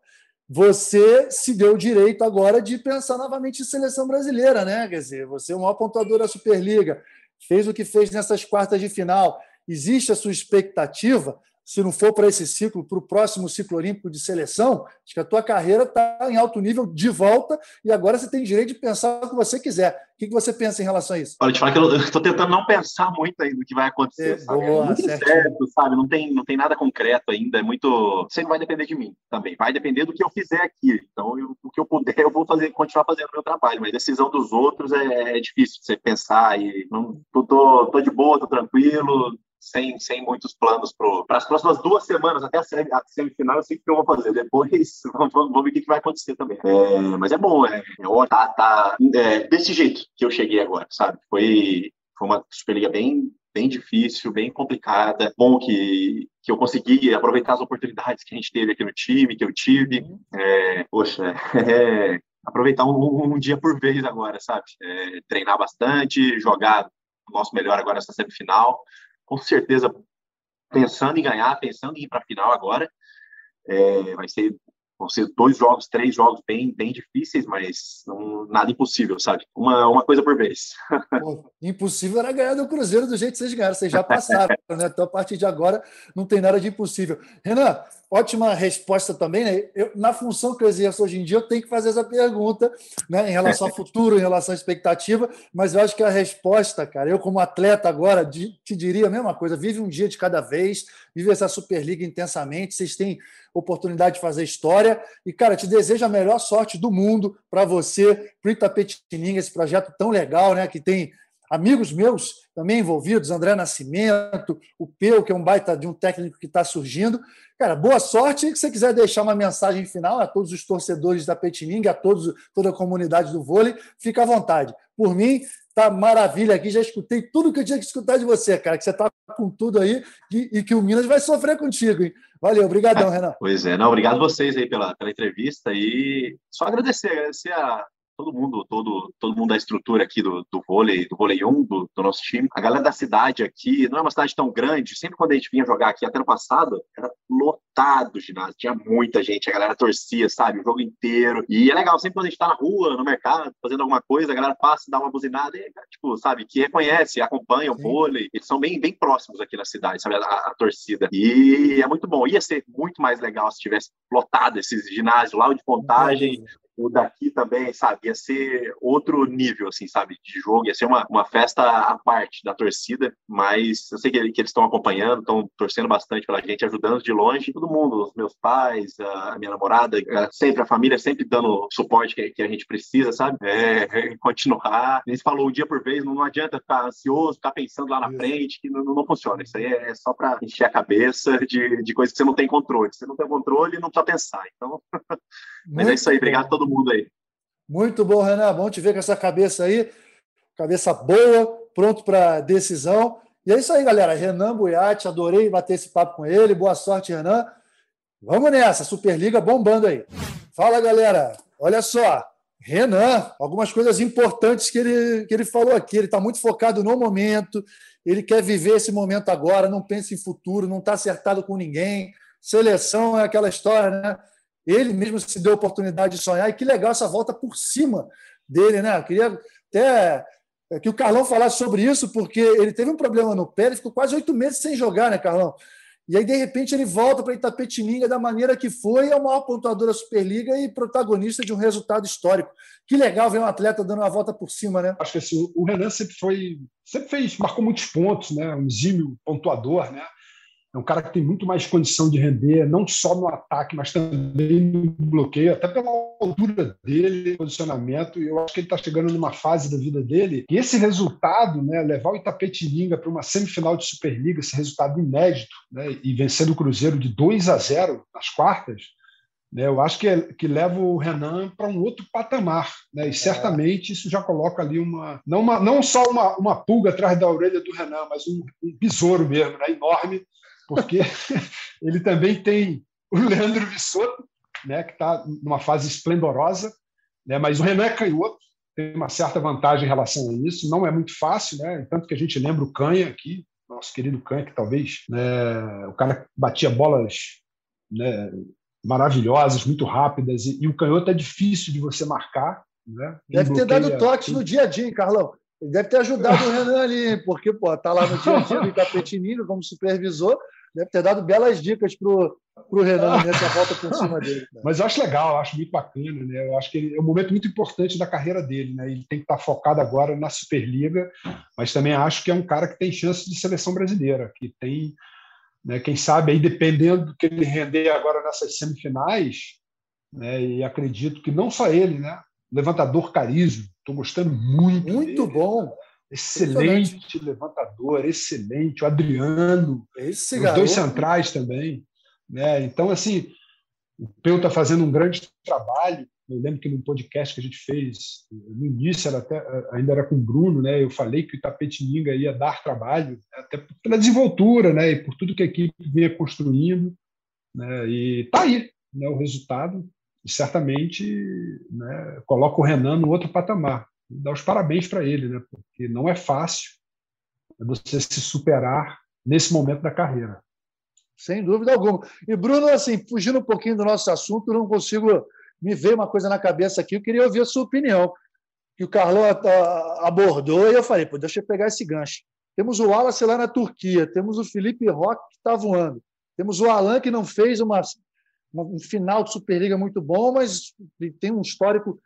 [SPEAKER 3] você se deu o direito agora de pensar novamente em seleção brasileira, né? Quer dizer, você é o maior pontuador da Superliga, fez o que fez nessas quartas de final. Existe a sua expectativa se não for para esse ciclo, para o próximo ciclo olímpico de seleção, acho que a tua carreira está em alto nível de volta e agora você tem direito de pensar o que você quiser. O que você pensa em relação a isso?
[SPEAKER 7] Olha, te falar que eu estou tentando não pensar muito ainda no que vai acontecer, é, sabe? Boa, é muito certo, sabe? Não tem, não tem nada concreto ainda, é muito... Você não vai depender de mim também, vai depender do que eu fizer aqui. Então, eu, o que eu puder, eu vou fazer, continuar fazendo o meu trabalho, mas decisão dos outros é, é difícil você pensar e não, tô, tô, tô de boa, tô tranquilo, sem, sem muitos planos para as próximas duas semanas, até a semifinal, eu sei o que eu vou fazer. Depois, vamos, ver o que, vai acontecer também. É, mas é bom, é, é tá, tá é, desse jeito que eu cheguei agora, sabe? Foi, foi uma Superliga bem, bem difícil, bem complicada. Bom que, que eu consegui aproveitar as oportunidades que a gente teve aqui no time, que eu tive. É, poxa, é, aproveitar um, um, dia por vez agora, sabe? É, treinar bastante, jogar o nosso melhor agora nessa semifinal com certeza pensando em ganhar, pensando em ir para a final agora. É, vai ser vão ser dois jogos, três jogos bem, bem difíceis, mas não, nada impossível, sabe? Uma, uma coisa por vez.
[SPEAKER 3] Pô, impossível era ganhar do Cruzeiro do jeito que vocês ganharam, vocês já passaram, né? Então, a partir de agora, não tem nada de impossível. Renan, ótima resposta também, né? Eu, na função que eu exerço hoje em dia, eu tenho que fazer essa pergunta, né? Em relação ao futuro, em relação à expectativa, mas eu acho que a resposta, cara, eu como atleta agora, te diria a mesma coisa, vive um dia de cada vez, vive essa Superliga intensamente, vocês têm oportunidade de fazer história, e, cara, te desejo a melhor sorte do mundo para você, para o Itapetininga, esse projeto tão legal, né? Que tem amigos meus também envolvidos, André Nascimento, o Peu, que é um baita de um técnico que está surgindo. Cara, boa sorte. E se você quiser deixar uma mensagem final a todos os torcedores da Petininga, a todos, toda a comunidade do vôlei, fica à vontade. Por mim, tá maravilha aqui. Já escutei tudo que eu tinha que escutar de você, cara, que você está com tudo aí e, e, que o Minas vai sofrer contigo, hein? Valeu, obrigadão, Renan.
[SPEAKER 7] Pois é, não, obrigado vocês aí pela, pela entrevista e só agradecer, agradecer a, todo mundo, todo, todo mundo da estrutura aqui do, do vôlei, do vôlei 1, do, do, nosso time. A galera da cidade aqui, não é uma cidade tão grande, sempre quando a gente vinha jogar aqui, até no passado, era lotado o ginásio, tinha muita gente, a galera torcia, sabe, o jogo inteiro. E é legal, sempre quando a gente tá na rua, no mercado, fazendo alguma coisa, a galera passa, dá uma buzinada, e, tipo, sabe, que reconhece, acompanha o Sim. vôlei. Eles são bem, bem próximos aqui na cidade, sabe, a, a, torcida. E é muito bom. Ia ser muito mais legal se tivesse lotado esses ginásios lá de contagem, o daqui também, sabe, ia ser outro nível, assim, sabe, de jogo, ia ser uma, uma festa à parte da torcida, mas eu sei que, que eles estão acompanhando, estão torcendo bastante pela gente, ajudando de longe, todo mundo, os meus pais, a minha namorada, sempre, a família sempre dando o suporte que, que, a gente precisa, sabe, é, é, continuar, a gente falou um dia por vez, não, não adianta ficar ansioso, ficar pensando lá na frente, que não, não funciona, isso aí é só para encher a cabeça de, de coisas que você não tem controle, se você não tem controle, não precisa pensar, então... Mas Muito é isso aí, obrigado a todo mundo aí.
[SPEAKER 3] Muito bom, Renan. Bom te ver com essa cabeça aí. Cabeça boa, pronto para decisão. E é isso aí, galera. Renan Buiati, adorei bater esse papo com ele. Boa sorte, Renan. Vamos nessa, Superliga bombando aí. Fala, galera. Olha só. Renan, algumas coisas importantes que ele, que ele falou aqui. Ele está muito focado no momento, ele quer viver esse momento agora, não pensa em futuro, não está acertado com ninguém. Seleção é aquela história, né? Ele mesmo se deu a oportunidade de sonhar, e que legal essa volta por cima dele, né? Eu queria até que o Carlão falasse sobre isso, porque ele teve um problema no pé, ele ficou quase oito meses sem jogar, né, Carlão? E aí, de repente, ele volta para Itapetininga da maneira que foi, é o maior pontuador da Superliga e protagonista de um resultado histórico. Que legal ver um atleta dando uma volta por cima, né?
[SPEAKER 4] Acho que assim, o Renan sempre foi, sempre fez, marcou muitos pontos, né? Um exímio pontuador, né? É um cara que tem muito mais condição de render, não só no ataque, mas também no bloqueio, até pela altura dele, posicionamento. E eu acho que ele está chegando numa fase da vida dele. E esse resultado, né, levar o Itapetininga para uma semifinal de Superliga, esse resultado inédito, né, e vencer o Cruzeiro de 2 a 0 nas quartas, né, eu acho que, é, que leva o Renan para um outro patamar. Né, e certamente isso já coloca ali uma. Não, uma, não só uma, uma pulga atrás da orelha do Renan, mas um, um besouro mesmo, né, enorme porque ele também tem o Leandro Vissotto, né, que está numa fase esplendorosa, né, mas o Renan é canhoto, tem uma certa vantagem em relação a isso, não é muito fácil, né, tanto que a gente lembra o Canha aqui, nosso querido Canha, que talvez né, o cara batia bolas né, maravilhosas, muito rápidas, e, e, o canhoto é difícil de você marcar. Né,
[SPEAKER 3] Deve ter dado toques no dia a dia, hein, Carlão? Ele deve ter ajudado o Renan ali, porque pô, tá lá no dia a dia do Itapetininho como supervisor, deve ter dado belas dicas para o Renan nessa volta por cima dele.
[SPEAKER 4] Cara. Mas eu acho legal, eu acho muito bacana, né? Eu acho que é um momento muito importante da carreira dele, né? Ele tem que estar focado agora na Superliga, mas também acho que é um cara que tem chance de seleção brasileira, que tem, né, quem sabe aí dependendo do que ele render agora nessas semifinais, né? E acredito que não só ele, né? Levantador Carizio, estou gostando muito.
[SPEAKER 3] Muito dele, bom.
[SPEAKER 4] Excelente levantador, excelente. O Adriano, Esse os garoto. dois centrais também. Né? Então, assim, o Peu está fazendo um grande trabalho. Eu lembro que no podcast que a gente fez, no início era até, ainda era com o Bruno, né? eu falei que o Tapetininga ia dar trabalho, até pela desenvoltura né? e por tudo que a equipe vinha construindo. Né? E está aí né? o resultado. E certamente né? coloca o Renan no outro patamar dar os parabéns para ele, né? Porque não é fácil você se superar nesse momento da carreira.
[SPEAKER 3] Sem dúvida alguma. E Bruno, assim, fugindo um pouquinho do nosso assunto, não consigo me ver uma coisa na cabeça aqui. Eu queria ouvir a sua opinião. Que o Carlão abordou e eu falei, pô, deixa eu pegar esse gancho. Temos o Wallace lá na Turquia, temos o Felipe Roque que está voando, temos o Alan que não fez uma, um final de Superliga muito bom, mas tem um histórico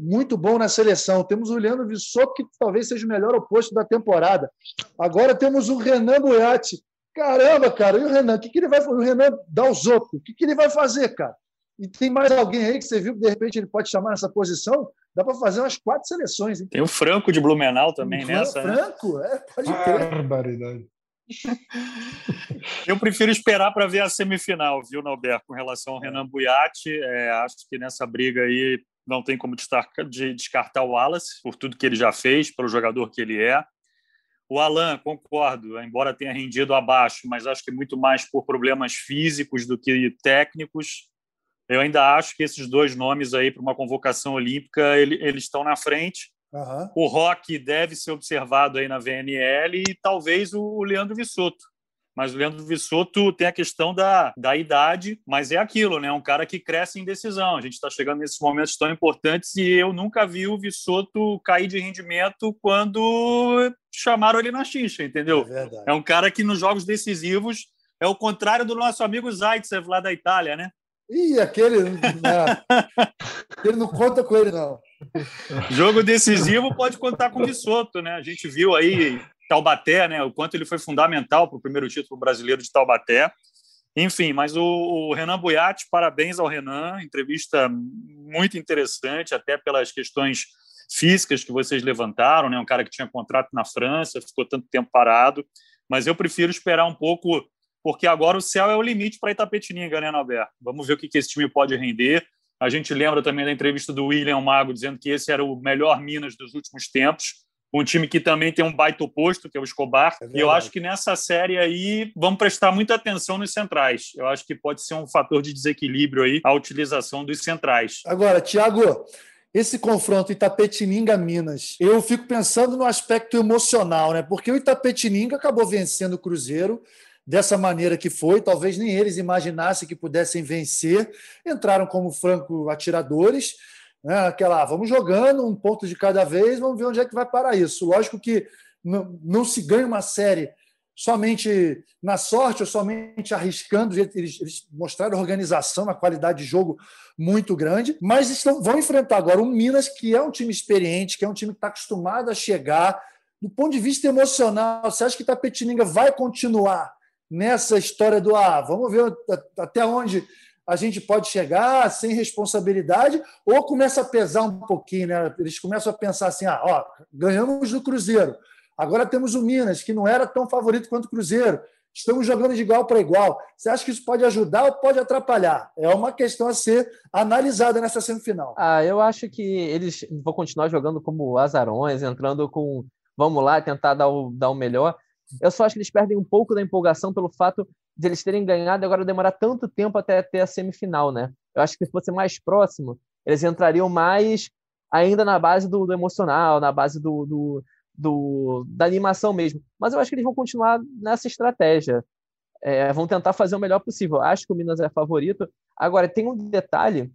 [SPEAKER 3] muito bom na seleção. Temos o Leandro Vissot, que talvez seja o melhor oposto da temporada. Agora temos o Renan Boiati. Caramba, cara, e o Renan? O que, que ele vai fazer? O Renan dá os outros. O que, que ele vai fazer, cara? E tem mais alguém aí que você viu que de repente ele pode chamar nessa posição? Dá para fazer umas quatro seleções. Hein?
[SPEAKER 5] Tem o Franco de Blumenau também
[SPEAKER 3] o
[SPEAKER 5] nessa.
[SPEAKER 3] Né? Franco, né? é, pode crer.
[SPEAKER 4] Barbaridade.
[SPEAKER 5] Eu prefiro esperar para ver a semifinal, viu, Norberto, com relação ao Renan Buiati. É, acho que nessa briga aí não tem como descartar o Wallace, por tudo que ele já fez, pelo jogador que ele é. O Alan, concordo, embora tenha rendido abaixo, mas acho que muito mais por problemas físicos do que técnicos. Eu ainda acho que esses dois nomes aí para uma convocação olímpica, ele, eles estão na frente. Uhum. O Rock deve ser observado aí na VNL e talvez o Leandro Vissoto. Mas o Leandro Vissotto tem a questão da, da idade, mas é aquilo, né? Um cara que cresce em decisão. A gente está chegando nesses momentos tão importantes e eu nunca vi o Vissotto cair de rendimento quando chamaram ele na xixa, entendeu? É, é um cara que nos jogos decisivos é o contrário do nosso amigo Zaitsev lá da Itália, né?
[SPEAKER 3] Ih, aquele. Né? ele não conta com ele, não.
[SPEAKER 5] Jogo decisivo pode contar com o Vissotto, né? A gente viu aí Taubaté, né? O quanto ele foi fundamental para o primeiro título brasileiro de Taubaté. Enfim, mas o, o Renan Buiati, parabéns ao Renan, entrevista muito interessante, até pelas questões físicas que vocês levantaram, né? Um cara que tinha contrato na França, ficou tanto tempo parado, mas eu prefiro esperar um pouco, porque agora o céu é o limite para Itapetininga, né, Norberto? Vamos ver o que, que esse time pode render. A gente lembra também da entrevista do William Mago dizendo que esse era o melhor Minas dos últimos tempos um time que também tem um baita oposto, que é o Escobar. É e eu acho que nessa série aí vamos prestar muita atenção nos centrais. Eu acho que pode ser um fator de desequilíbrio aí a utilização dos centrais.
[SPEAKER 3] Agora, Thiago, esse confronto Itapetininga-Minas, eu fico pensando no aspecto emocional, né? Porque o Itapetininga acabou vencendo o Cruzeiro dessa maneira que foi, talvez nem eles imaginassem que pudessem vencer, entraram como franco atiradores, né? aquela, ah, vamos jogando um ponto de cada vez, vamos ver onde é que vai parar isso. Lógico que não, não se ganha uma série somente na sorte ou somente arriscando. Eles, eles mostraram organização, uma qualidade de jogo muito grande, mas estão, vão enfrentar agora um Minas que é um time experiente, que é um time que está acostumado a chegar. Do ponto de vista emocional, você acha que Tapetininga vai continuar nessa história do ah, vamos ver até onde a gente pode chegar sem responsabilidade, ou começa a pesar um pouquinho, né? Eles começam a pensar assim: ah, ó, ganhamos do Cruzeiro, agora temos o Minas, que não era tão favorito quanto o Cruzeiro. Estamos jogando de igual para igual. Você acha que isso pode ajudar ou pode atrapalhar? É uma questão a ser analisada nessa semifinal.
[SPEAKER 6] Ah, eu acho que eles vão continuar jogando como azarões, entrando com vamos lá, tentar dar o, dar o melhor. Eu só acho que eles perdem um pouco da empolgação pelo fato de eles terem ganhado e agora demorar tanto tempo até ter a semifinal, né? Eu acho que se fosse mais próximo, eles entrariam mais ainda na base do, do emocional, na base do, do, do, da animação mesmo. Mas eu acho que eles vão continuar nessa estratégia. É, vão tentar fazer o melhor possível. Acho que o Minas é favorito. Agora, tem um detalhe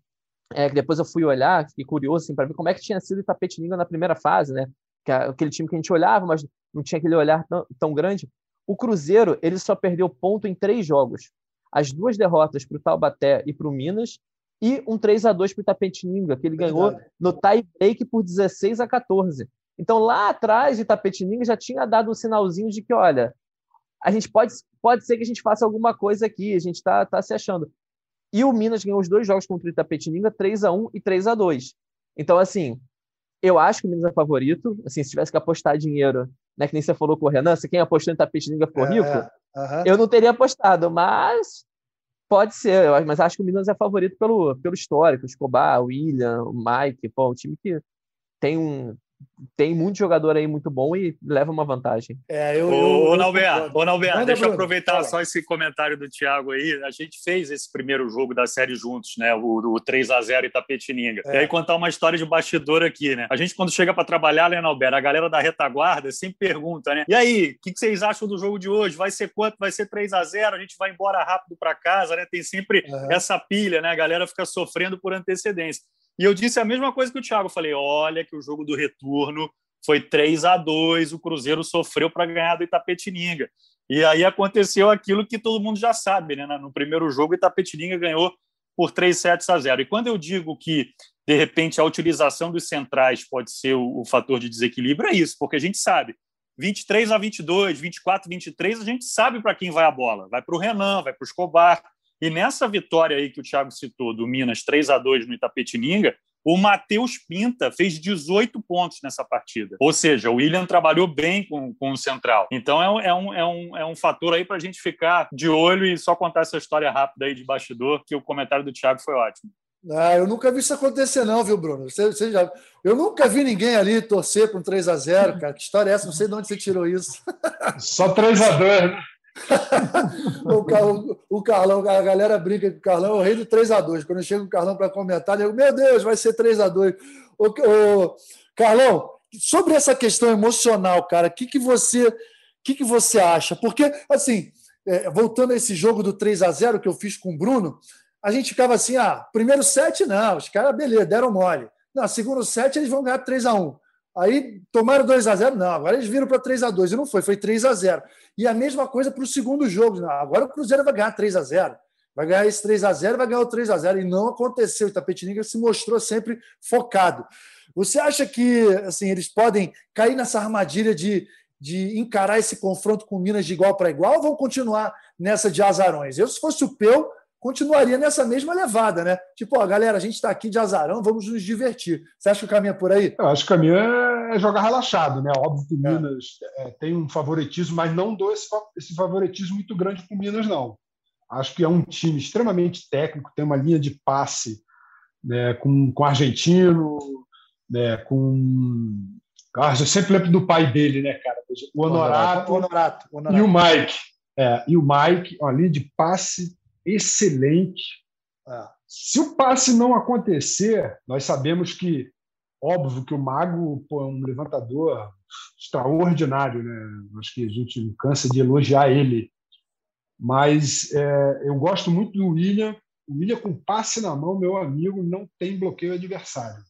[SPEAKER 6] é, que depois eu fui olhar, fiquei curioso assim, para ver como é que tinha sido o Tapetininga na primeira fase, né? Que é aquele time que a gente olhava, mas não tinha aquele olhar tão, tão grande. O Cruzeiro ele só perdeu ponto em três jogos. As duas derrotas para o Taubaté e para o Minas e um 3 a 2 para o Itapetininga, que ele ganhou Verdade. no tie break por 16 a 14. Então lá atrás, Itapetininga já tinha dado um sinalzinho de que, olha, a gente pode, pode ser que a gente faça alguma coisa aqui, a gente está tá se achando. E o Minas ganhou os dois jogos contra o Itapetininga, 3 a 1 e 3 a 2 Então, assim, eu acho que o Minas é favorito. Assim, se tivesse que apostar dinheiro né? Que nem você falou com o Renan, se quem apostou em Tapetininga ficou é, rico, é, eu não teria apostado, mas pode ser, mas acho que o Minas é favorito pelo, pelo histórico, Escobar, William, o Mike, pô, um time que tem um, tem muito jogador aí muito bom e leva uma vantagem.
[SPEAKER 5] É, eu, ô, Nalber, ô, deixa eu aproveitar só esse comentário do Thiago aí. A gente fez esse primeiro jogo da série juntos, né? O, o 3 a 0 Itapetininga. É. E aí contar uma história de bastidor aqui, né? A gente, quando chega para trabalhar, né, Nalber, a galera da retaguarda sempre pergunta, né? E aí, o que, que, vocês acham do jogo de hoje? Vai ser quanto? Vai ser 3 a 0 A gente vai embora rápido para casa, né? Tem sempre uhum. essa pilha, né? A galera fica sofrendo por antecedência. E eu disse a mesma coisa que o Thiago. Falei: olha, que o jogo do retorno foi 3 a 2 o Cruzeiro sofreu para ganhar do Itapetininga. E aí aconteceu aquilo que todo mundo já sabe, né? No primeiro jogo, Itapetininga ganhou por 3 sets a 0. E quando eu digo que, de repente, a utilização dos centrais pode ser o, o fator de desequilíbrio, é isso, porque a gente sabe. 23 a 22, 24 a 23, a gente sabe para quem vai a bola. Vai para o Renan, vai para o Escobar, e nessa vitória aí que o Thiago citou, do Minas 3 a 2 no Itapetininga, o Matheus Pinta fez 18 pontos nessa partida. Ou seja, o William trabalhou bem com, com o Central. Então é um, é um, é um, é um fator aí para a gente ficar de olho e só contar essa história rápida aí de bastidor, que o comentário do Thiago foi ótimo.
[SPEAKER 3] Ah, eu nunca vi isso acontecer, não, viu, Bruno? Você, você já... Eu nunca vi ninguém ali torcer para um 3 a 0 cara. Que história é essa? Não sei de onde você tirou isso.
[SPEAKER 4] Só 3 a 2 né?
[SPEAKER 3] o, o, Carlão, a galera brinca que o Carlão é o rei do 3x2. Quando chega o Carlão para comentar, eu digo, meu Deus, vai ser 3x2. O, o, Carlão, sobre essa questão emocional, cara, o que, que você. que, que você acha? Porque, assim, é, voltando a esse jogo do 3 a 0 que eu fiz com o Bruno, a gente ficava assim: ah, primeiro set, não, os caras, beleza, deram mole. Não, segundo set, eles vão ganhar 3 a 1 Aí tomaram 2 a 0 Não, agora eles viram para 3 a 2 E não foi, foi 3 a 0 E a mesma coisa para o segundo jogo. Não, agora o Cruzeiro vai ganhar 3 a 0 Vai ganhar esse 3 a 0 vai ganhar o 3 a 0 E não aconteceu. O Tapetininga se mostrou sempre focado. Você acha que assim eles podem cair nessa armadilha de, de encarar esse confronto com Minas de igual para igual ou vão continuar nessa de azarões? Eu, se fosse o Peu, continuaria nessa mesma levada, né? Tipo, ó, galera, a gente está aqui de azarão, vamos nos divertir. Você acha que o caminho é por aí?
[SPEAKER 4] Eu acho que o caminho é jogar relaxado, né? Óbvio que o é. Minas é, tem um favoritismo, mas não dou esse, esse favoritismo muito grande para o Minas, não. Acho que é um time extremamente técnico, tem uma linha de passe né, com, com argentino, né, com. Ah, eu sempre lembro do pai dele, né, cara? O Honorato, Honorato, Honorato. e o Mike. É, e o Mike, uma linha de passe excelente. É. Se o passe não acontecer, nós sabemos que óbvio que o Mago pô, é um levantador extraordinário, né? Acho que a gente cansa de elogiar ele. Mas é, eu gosto muito do William. O William, com passe na mão, meu amigo, não tem bloqueio adversário.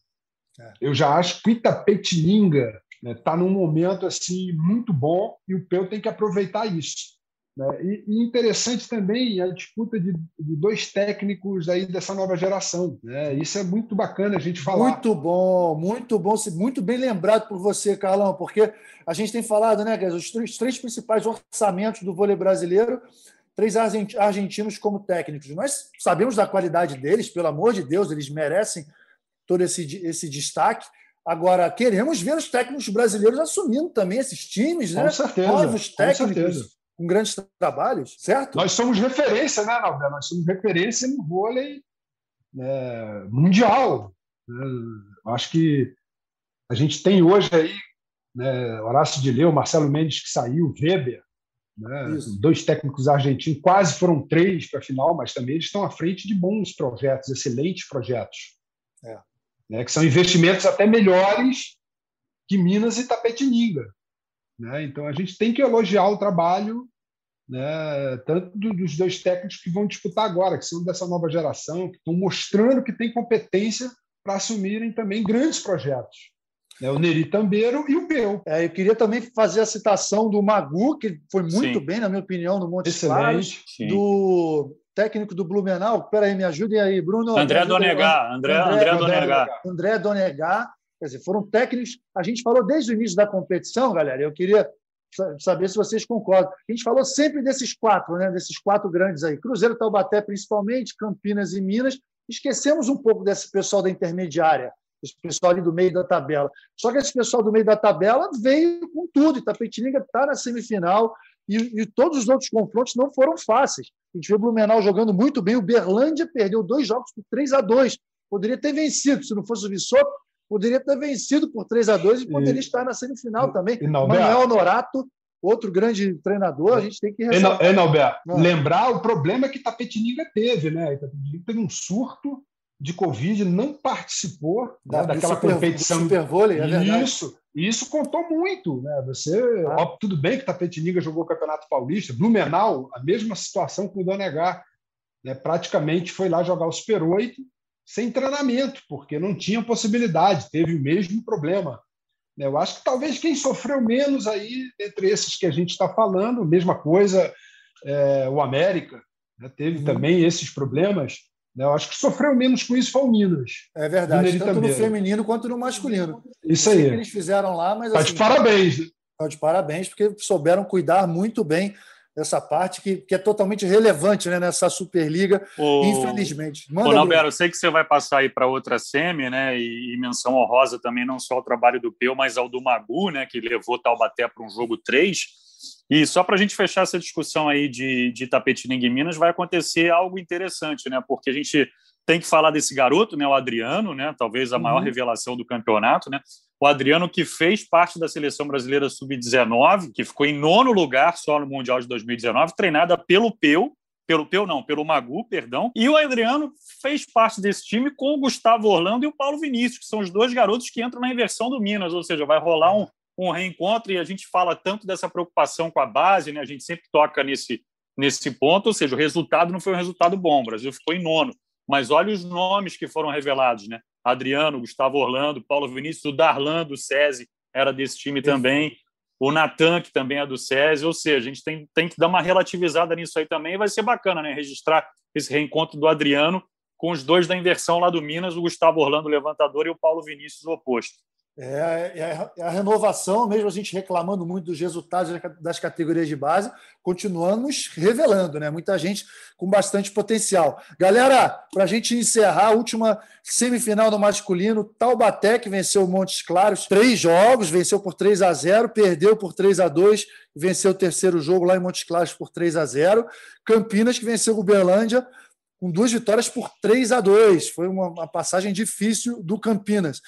[SPEAKER 4] É. Eu já acho que o Itapetininga está né, tá num momento assim muito bom e o Peu tem que aproveitar isso. Né? E, e, interessante também a disputa de, de, dois técnicos aí dessa nova geração. Né? Isso é muito bacana a gente falar.
[SPEAKER 3] Muito bom, muito bom, muito bem lembrado por você, Carlão, porque a gente tem falado, né, que os três, três principais orçamentos do vôlei brasileiro, três argentinos como técnicos. Nós sabemos da qualidade deles, pelo amor de Deus, eles merecem todo esse, esse destaque. Agora, queremos ver os técnicos brasileiros assumindo também esses times, né?
[SPEAKER 4] Com certeza.
[SPEAKER 3] Novos técnicos com grandes trabalhos, certo?
[SPEAKER 4] Nós somos referência, né, Nalber? Nós somos referência no vôlei né, mundial. Né? Acho que a gente tem hoje aí né, Horácio de Leu, Marcelo Mendes que saiu, Weber, né, dois técnicos argentinos, quase foram três para a final, mas também eles estão à frente de bons projetos, excelentes projetos. É. Né, que são investimentos até melhores que Minas e Tapetininga. Né? Então, a gente tem que elogiar o trabalho né, tanto dos dois técnicos que vão disputar agora, que são dessa nova geração, que estão mostrando que têm competência para assumirem também grandes projetos. Né, o Neri Tambeiro e o Peu.
[SPEAKER 3] É, eu queria também fazer a citação do Magu, que foi muito sim. bem, na minha opinião, no Monte Claros, do técnico do Blumenau. Peraí, me ajudem aí, Bruno.
[SPEAKER 5] André Donegar. André, André, André Donegar.
[SPEAKER 3] André Donegar Quer dizer, foram técnicos. A gente falou desde o início da competição, galera. Eu queria saber se vocês concordam. A gente falou sempre desses quatro, né? Desses quatro grandes aí: Cruzeiro, Taubaté, principalmente, Campinas e Minas. Esquecemos um pouco desse pessoal da intermediária, esse pessoal ali do meio da tabela. Só que esse pessoal do meio da tabela veio com tudo. Itapetininga está na semifinal e, e, todos os outros confrontos não foram fáceis. A gente viu o Blumenau jogando muito bem. O Berlândia perdeu dois jogos por 3 a 2 Poderia ter vencido se não fosse o Vissoto poderia ter vencido por 3 a 2 e poderia e, estar na semifinal também. Manuel Honorato, outro grande treinador, a gente tem que
[SPEAKER 4] ressaltar. Enalber, ah. lembrar o problema que Tapetininga teve, né? Itapetininga teve um surto de Covid, não participou né, daquela super, competição.
[SPEAKER 3] Super vôlei, é verdade.
[SPEAKER 4] Isso, isso contou muito. Né? Você, ah. ó, tudo bem que Tapetininga jogou o Campeonato Paulista, Blumenau, a mesma situação com o Donegar. Né? Praticamente foi lá jogar o Super 8 sem treinamento, porque não tinha possibilidade, teve o mesmo problema. Eu acho que talvez quem sofreu menos aí, entre esses que a gente está falando, mesma coisa, é, o América, né, teve uhum. também esses problemas. Né, eu acho que sofreu menos com isso foi o Minas.
[SPEAKER 3] É verdade, tanto no feminino quanto no masculino.
[SPEAKER 4] Isso aí.
[SPEAKER 3] que eles fizeram lá, mas.
[SPEAKER 4] Tá assim, de parabéns.
[SPEAKER 3] Tá de parabéns, porque souberam cuidar muito bem essa parte que, que é totalmente relevante né, nessa Superliga, o... infelizmente.
[SPEAKER 5] Manda, Nalbero, eu sei que você vai passar aí para outra semi, né? E, e, menção honrosa também, não só ao trabalho do Peu, mas ao do Magu, né? Que levou Taubaté para um jogo 3. E só para a gente fechar essa discussão aí de, de Tapetininga e Minas, vai acontecer algo interessante, né? Porque a gente tem que falar desse garoto, né, o Adriano, né, talvez a maior uhum. revelação do campeonato, né, o Adriano que fez parte da seleção brasileira sub-19, que ficou em nono lugar só no Mundial de 2019, treinada pelo Peu, pelo Peu não, pelo Magu, perdão, e o Adriano fez parte desse time com o Gustavo Orlando e o Paulo Vinícius, que são os dois garotos que entram na inversão do Minas, ou seja, vai rolar um, um reencontro e a gente fala tanto dessa preocupação com a base, né, a gente sempre toca nesse, nesse ponto, ou seja, o resultado não foi um resultado bom, o Brasil ficou em nono, mas olha os nomes que foram revelados, né? Adriano, Gustavo Orlando, Paulo Vinícius, o Darlan do SESI era desse time também, o Natan, que também é do SESI, ou seja, a gente tem, tem que dar uma relativizada nisso aí também, e vai ser bacana, né? Registrar esse reencontro do Adriano com os dois da inversão lá do Minas, o Gustavo Orlando levantador e o Paulo Vinícius o oposto.
[SPEAKER 3] É, é, é, a renovação, mesmo a gente reclamando muito dos resultados das categorias de base, continuamos revelando, né? Muita gente com bastante potencial. Galera, para a gente encerrar a última semifinal do masculino, Taubaté, que venceu o Montes Claros, três jogos, venceu por 3 a 0 perdeu por 3 a 2 venceu o terceiro jogo lá em Montes Claros por 3 a 0 Campinas, que venceu o Uberlândia com duas vitórias por 3 a 2 Foi uma, uma passagem difícil do Campinas.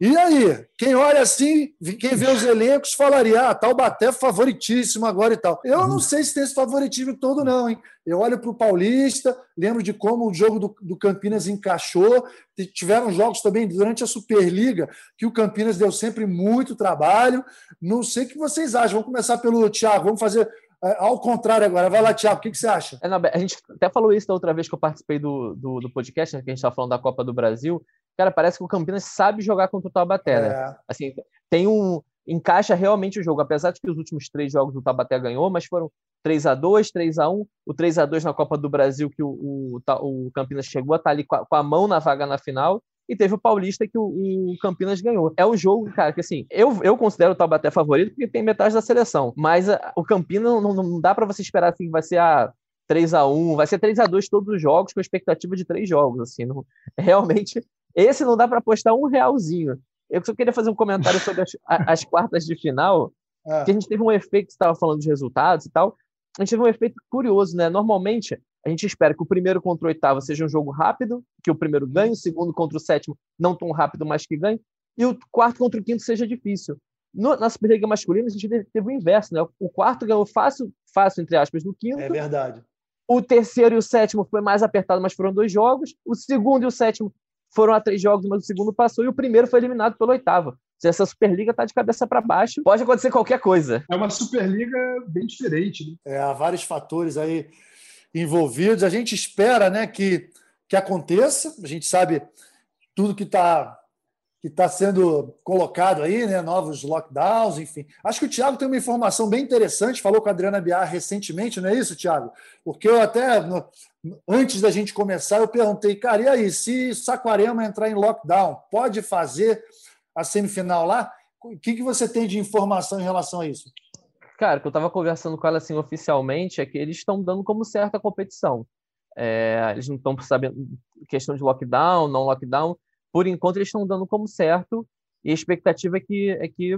[SPEAKER 3] E aí, quem olha assim, quem vê os elencos, falaria: ah, Taubaté favoritíssimo agora e tal. Eu não sei se tem esse favoritismo todo, não, hein? Eu olho para o Paulista, lembro de como o jogo do, do, Campinas encaixou. Tiveram jogos também durante a Superliga que o Campinas deu sempre muito trabalho. Não sei o que vocês acham. Vamos começar pelo Thiago, vamos fazer é, ao contrário agora. Vai lá, Thiago, o que, que você acha?
[SPEAKER 6] É, não, a gente até falou isso da outra vez que eu participei do, do, do podcast, né, que a gente estava falando da Copa do Brasil. Cara, parece que o Campinas sabe jogar contra o Taubaté, né? É. Assim, tem um... Encaixa realmente o jogo, apesar de que os últimos três jogos o Taubaté ganhou, mas foram 3 a 2 3 a 1 o 3 a 2 na Copa do Brasil, que o, o, o Campinas chegou a estar ali com a, com a mão na vaga na final, e teve o Paulista que o, o, Campinas ganhou. É um jogo, cara, que assim, eu, eu considero o Taubaté favorito porque tem metade da seleção, mas a, o Campinas não, não, dá para você esperar assim que vai ser a 3 a 1 vai ser 3 a 2 todos os jogos com expectativa de três jogos, assim, não, realmente esse não dá para apostar um realzinho. Eu só queria fazer um comentário sobre as, as quartas de final, é. que a gente teve um efeito você estava falando de resultados e tal, a gente teve um efeito curioso, né? Normalmente, a gente espera que o primeiro contra o oitavo seja um jogo rápido, que o primeiro ganhe, o segundo contra o sétimo não tão rápido, mas que ganhe, e o quarto contra o quinto seja difícil. No, na Superliga masculina, a gente teve o inverso, né? O quarto ganhou fácil, fácil, entre aspas, do quinto.
[SPEAKER 3] É verdade.
[SPEAKER 6] O terceiro e o sétimo foi mais apertado, mas foram dois jogos. O segundo e o sétimo foram a três jogos, mas o segundo passou, e o primeiro foi eliminado pelo oitavo. Se essa Superliga está de cabeça para baixo, pode acontecer qualquer coisa.
[SPEAKER 4] É uma Superliga bem diferente. Né?
[SPEAKER 3] É, há vários fatores aí envolvidos. A gente espera né, que, que aconteça. A gente sabe tudo que está que está sendo colocado aí, né? Novos lockdowns, enfim. Acho que o Thiago tem uma informação bem interessante, falou com a Adriana Biar recentemente, não é isso, Thiago? Porque eu até, no, antes da gente começar, eu perguntei, cara, e aí, se Saquarema entrar em lockdown, pode fazer a semifinal lá? O que, que você tem de informação em relação a isso?
[SPEAKER 6] Cara, que eu estava conversando com ela assim oficialmente é que eles estão dando como certa competição. É, eles não estão sabendo questão de lockdown, não lockdown. Por enquanto, eles estão dando como certo e a expectativa é que, é que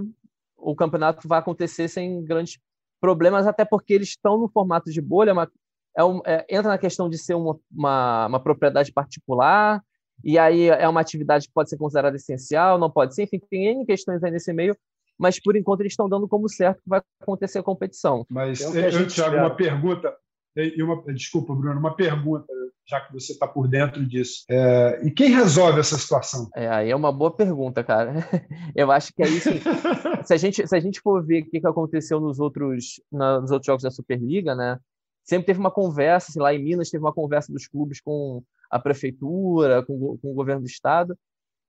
[SPEAKER 6] o campeonato vai acontecer sem grandes problemas, até porque eles estão no formato de bolha, uma, é um, é, entra na questão de ser uma, uma, uma, propriedade particular, e aí é uma atividade que pode ser considerada essencial, não pode ser, enfim, tem N questões aí nesse meio, mas por enquanto eles estão dando como certo que vai acontecer a competição.
[SPEAKER 4] Mas, é eu, Thiago, uma pergunta, e uma, desculpa, Bruno, uma pergunta, já que você está por dentro disso. É, e quem resolve essa situação?
[SPEAKER 6] É, aí é uma boa pergunta, cara. Eu acho que aí, sim, se, a gente, se a gente for ver o que, que aconteceu nos outros, na, nos outros jogos da Superliga, né? Sempre teve uma conversa, assim, lá em Minas teve uma conversa dos clubes com a prefeitura, com, com o governo do estado,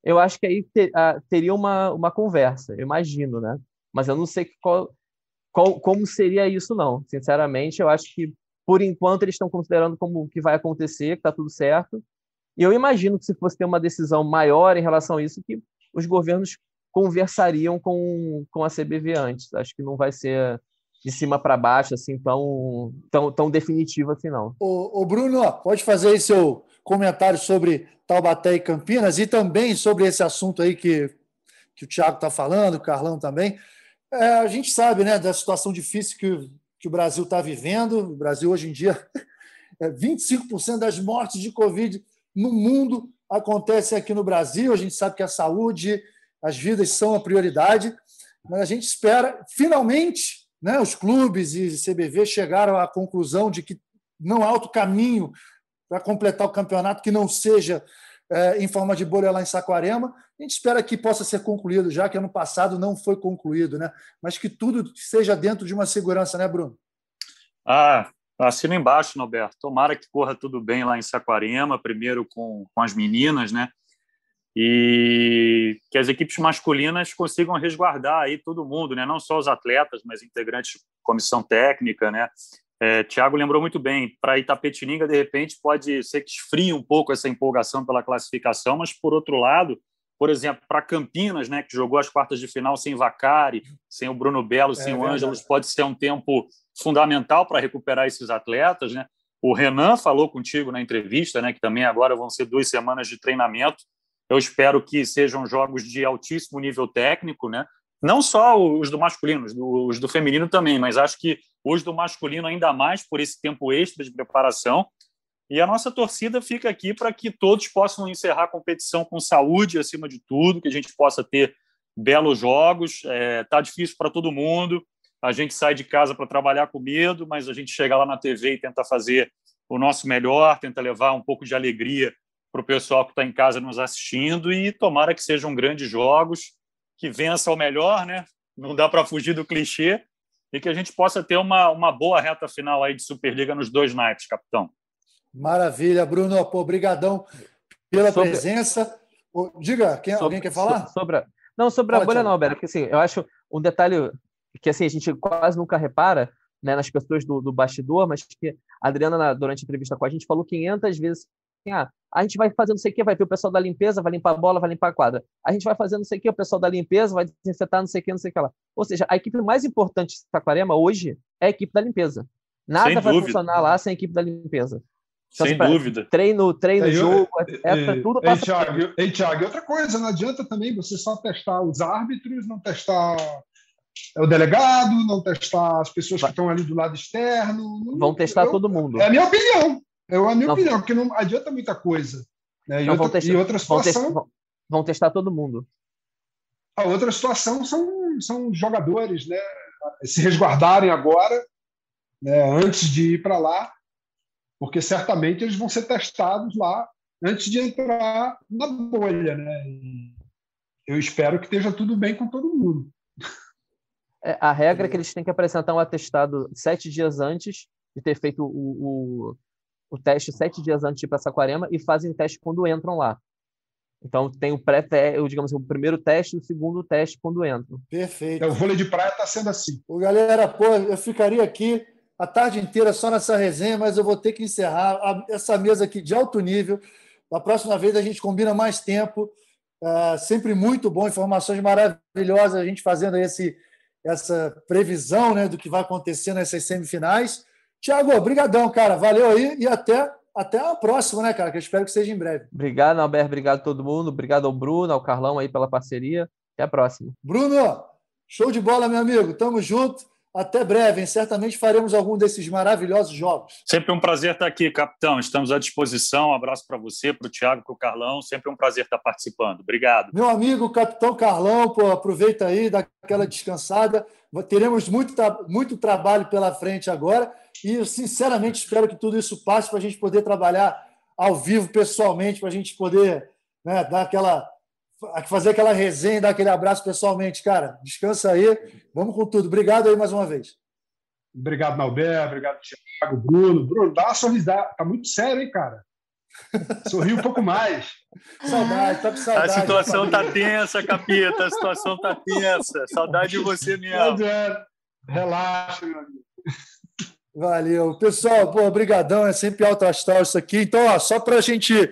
[SPEAKER 6] eu acho que aí ter, uh, teria uma, uma conversa, eu imagino, né? Mas eu não sei qual, qual, como seria isso, não. Sinceramente, eu acho que, por enquanto, eles estão considerando como que vai acontecer, que está tudo certo. E eu imagino que se fosse ter uma decisão maior em relação a isso, que os governos conversariam com, com a CBV antes. Acho que não vai ser de cima para baixo, assim, tão, tão, tão definitivo assim, não.
[SPEAKER 3] O, o Bruno, pode fazer aí seu comentário sobre Taubaté e Campinas e também sobre esse assunto aí que, que o Tiago está falando, o Carlão também. É, a gente sabe né, da situação difícil que, que o Brasil está vivendo. O Brasil, hoje em dia, é 25% das mortes de Covid no mundo acontecem aqui no Brasil. A gente sabe que a saúde, as vidas são a prioridade, mas a gente espera, finalmente, né, os clubes e CBV chegaram à conclusão de que não há outro caminho para completar o campeonato que não seja é, em forma de bolha lá em Saquarema. A gente espera que possa ser concluído, já que ano passado não foi concluído, né? mas que tudo seja dentro de uma segurança, né, Bruno?
[SPEAKER 5] Ah, assino embaixo, Norberto. Tomara que corra tudo bem lá em Saquarema, primeiro com, com as meninas, né? e que as equipes masculinas consigam resguardar aí todo mundo, né? Não só os atletas, mas integrantes de comissão técnica, né? É, Tiago lembrou muito bem, para Itapetininga, de repente, pode ser que esfrie um pouco essa empolgação pela classificação, mas, por outro lado, por exemplo, para Campinas, né, que jogou as quartas de final sem Vacari, sem o Bruno Belo, sem é, o Ângelos, pode ser um tempo fundamental para recuperar esses atletas. Né? O Renan falou contigo na entrevista, né, que também agora vão ser duas semanas de treinamento eu espero que sejam jogos de altíssimo nível técnico, né? Não só os do masculino, os do feminino também, mas acho que os do masculino ainda mais por esse tempo extra de preparação. E a nossa torcida fica aqui para que todos possam encerrar a competição com saúde acima de tudo, que a gente possa ter belos jogos. Está é, tá difícil para todo mundo. A gente sai de casa para trabalhar com medo, mas a gente chega lá na TV e tenta fazer o nosso melhor, tenta levar um pouco de alegria para o pessoal que está em casa nos assistindo e tomara que sejam grandes jogos, que vença o melhor, né? Não dá para fugir do clichê e que a gente possa ter uma, uma boa reta final aí de Superliga nos dois naipes, capitão.
[SPEAKER 3] Maravilha, Bruno. Pô, obrigadão pela sobre... presença. Diga, quem, sobre, alguém quer falar?
[SPEAKER 6] Sobre, não, sobre Fala, a bolha não, Alberto, porque assim, eu acho um detalhe que assim, a gente quase nunca repara né, nas pessoas do, do bastidor, mas que a Adriana, durante a entrevista com a gente, falou 500 vezes assim, ah, a gente vai fazer não sei o que, vai ter o pessoal da limpeza, vai limpar a bola, vai limpar a quadra. A gente vai fazer não sei o que, o pessoal da limpeza vai desinfetar não sei o que, não sei o que lá. Ou seja, a equipe mais importante de Saquarema hoje é a equipe da limpeza. Nada sem vai dúvida. funcionar lá sem a equipe da limpeza.
[SPEAKER 5] Então, sem assim, dúvida.
[SPEAKER 6] Treino, treino, é, jogo,
[SPEAKER 4] é, é, tudo passa. Ei, Thiago, ei, Thiago, outra coisa, não adianta também você só testar os árbitros, não testar o delegado, não testar as pessoas que estão ali do lado externo.
[SPEAKER 6] Vão testar eu, todo mundo.
[SPEAKER 4] É a minha opinião. É a minha não. opinião, porque não adianta muita coisa. Né? E, outra, testar, e outra situação.
[SPEAKER 6] Vão, vão, testar todo mundo.
[SPEAKER 4] A outra situação são, são jogadores, né? Se resguardarem agora, né? antes de ir para lá, porque certamente eles vão ser testados lá antes de entrar na bolha, né? E eu espero que esteja tudo bem com todo mundo.
[SPEAKER 6] É, a regra é que eles têm que apresentar um atestado sete dias antes de ter feito o, o, o teste sete dias antes de ir para Saquarema e fazem teste quando entram lá. Então tem o pré digamos assim, o primeiro teste e o segundo teste quando entram.
[SPEAKER 3] Perfeito.
[SPEAKER 4] É, o vôlei de praia está sendo assim.
[SPEAKER 3] O galera, pô, eu ficaria aqui a tarde inteira só nessa resenha, mas eu vou ter que encerrar essa mesa aqui de alto nível. Da próxima vez a gente combina mais tempo. É, sempre muito bom, informações maravilhosas, a gente fazendo esse, essa previsão né, do que vai acontecer nessas semifinais. Tiago, obrigadão, cara. Valeu aí e até, até a próxima, né, cara? Que eu espero que seja em breve.
[SPEAKER 6] Obrigado, Alberto. Obrigado a todo mundo. Obrigado ao Bruno, ao Carlão aí pela parceria. Até a próxima.
[SPEAKER 3] Bruno, show de bola, meu amigo. Tamo junto. Até breve, hein? certamente faremos algum desses maravilhosos jogos.
[SPEAKER 5] Sempre um prazer estar aqui, capitão. Estamos à disposição. Um abraço para você, para o Thiago, para o Carlão. Sempre um prazer estar participando. Obrigado.
[SPEAKER 3] Meu amigo, capitão Carlão, pô, aproveita aí, dá aquela descansada. Teremos muito, muito trabalho pela frente agora e eu, sinceramente, espero que tudo isso passe para a gente poder trabalhar ao vivo, pessoalmente, para a gente poder né, dar aquela fazer aquela resenha, dar aquele abraço pessoalmente, cara. Descansa aí. Vamos com tudo. Obrigado aí mais uma vez.
[SPEAKER 4] Obrigado, Nalber. Obrigado, Thiago, Bruno. Bruno, dá uma sorrisada. Tá muito sério, hein, cara? Sorri um pouco mais.
[SPEAKER 3] Saudade, tá com saudade.
[SPEAKER 5] A situação tá tensa, capita. A situação tá tensa. Saudade de você mesmo.
[SPEAKER 4] Relaxa, meu amigo.
[SPEAKER 3] Valeu. Pessoal, pô, brigadão. É sempre alto astral isso aqui. Então, ó, só para a gente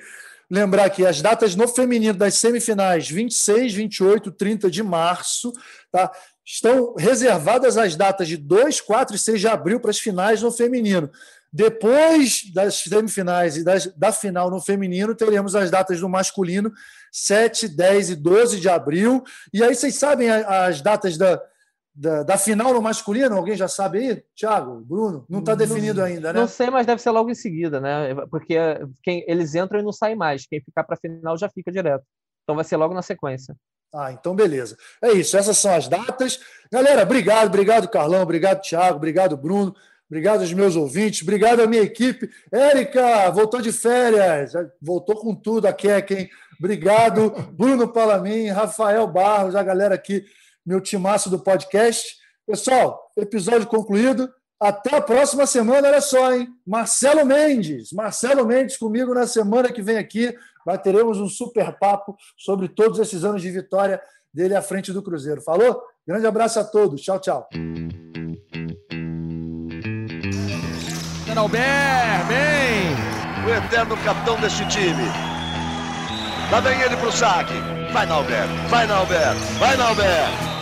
[SPEAKER 3] lembrar que as datas no feminino das semifinais, 26, 28, 30 de março, tá? estão reservadas as datas de 2, 4 e 6 de abril para as finais no feminino. Depois das semifinais e das, da final no feminino, teremos as datas do masculino, 7, 10 e 12 de abril. E aí vocês sabem as datas da, da, da, final no masculino? Alguém já sabe aí? Thiago, Bruno? Não está definido
[SPEAKER 6] não,
[SPEAKER 3] ainda, né?
[SPEAKER 6] Não sei, mas deve ser logo em seguida, né? Porque quem, eles entram e não saem mais. Quem ficar para a final já fica direto. Então vai ser logo na sequência.
[SPEAKER 3] Ah, então beleza. É isso, essas são as datas. Galera, obrigado, obrigado, Carlão, obrigado, Thiago, obrigado, Bruno, obrigado aos meus ouvintes, obrigado à minha equipe. Érica, voltou de férias, voltou com tudo a Kecken. Obrigado, Bruno Palamin, Rafael Barros, a galera aqui meu timaço do podcast. Pessoal, episódio concluído. Até a próxima semana, olha só, hein? Marcelo Mendes. Marcelo Mendes comigo na semana que vem aqui. Vai teremos um super papo sobre todos esses anos de vitória dele à frente do Cruzeiro. Falou? Grande abraço a todos. Tchau, tchau.
[SPEAKER 1] Bem!
[SPEAKER 2] O eterno capitão deste time. Lá vem ele pro saque. Vai, Nalber. Vai, Nalber. Vai, Nalber.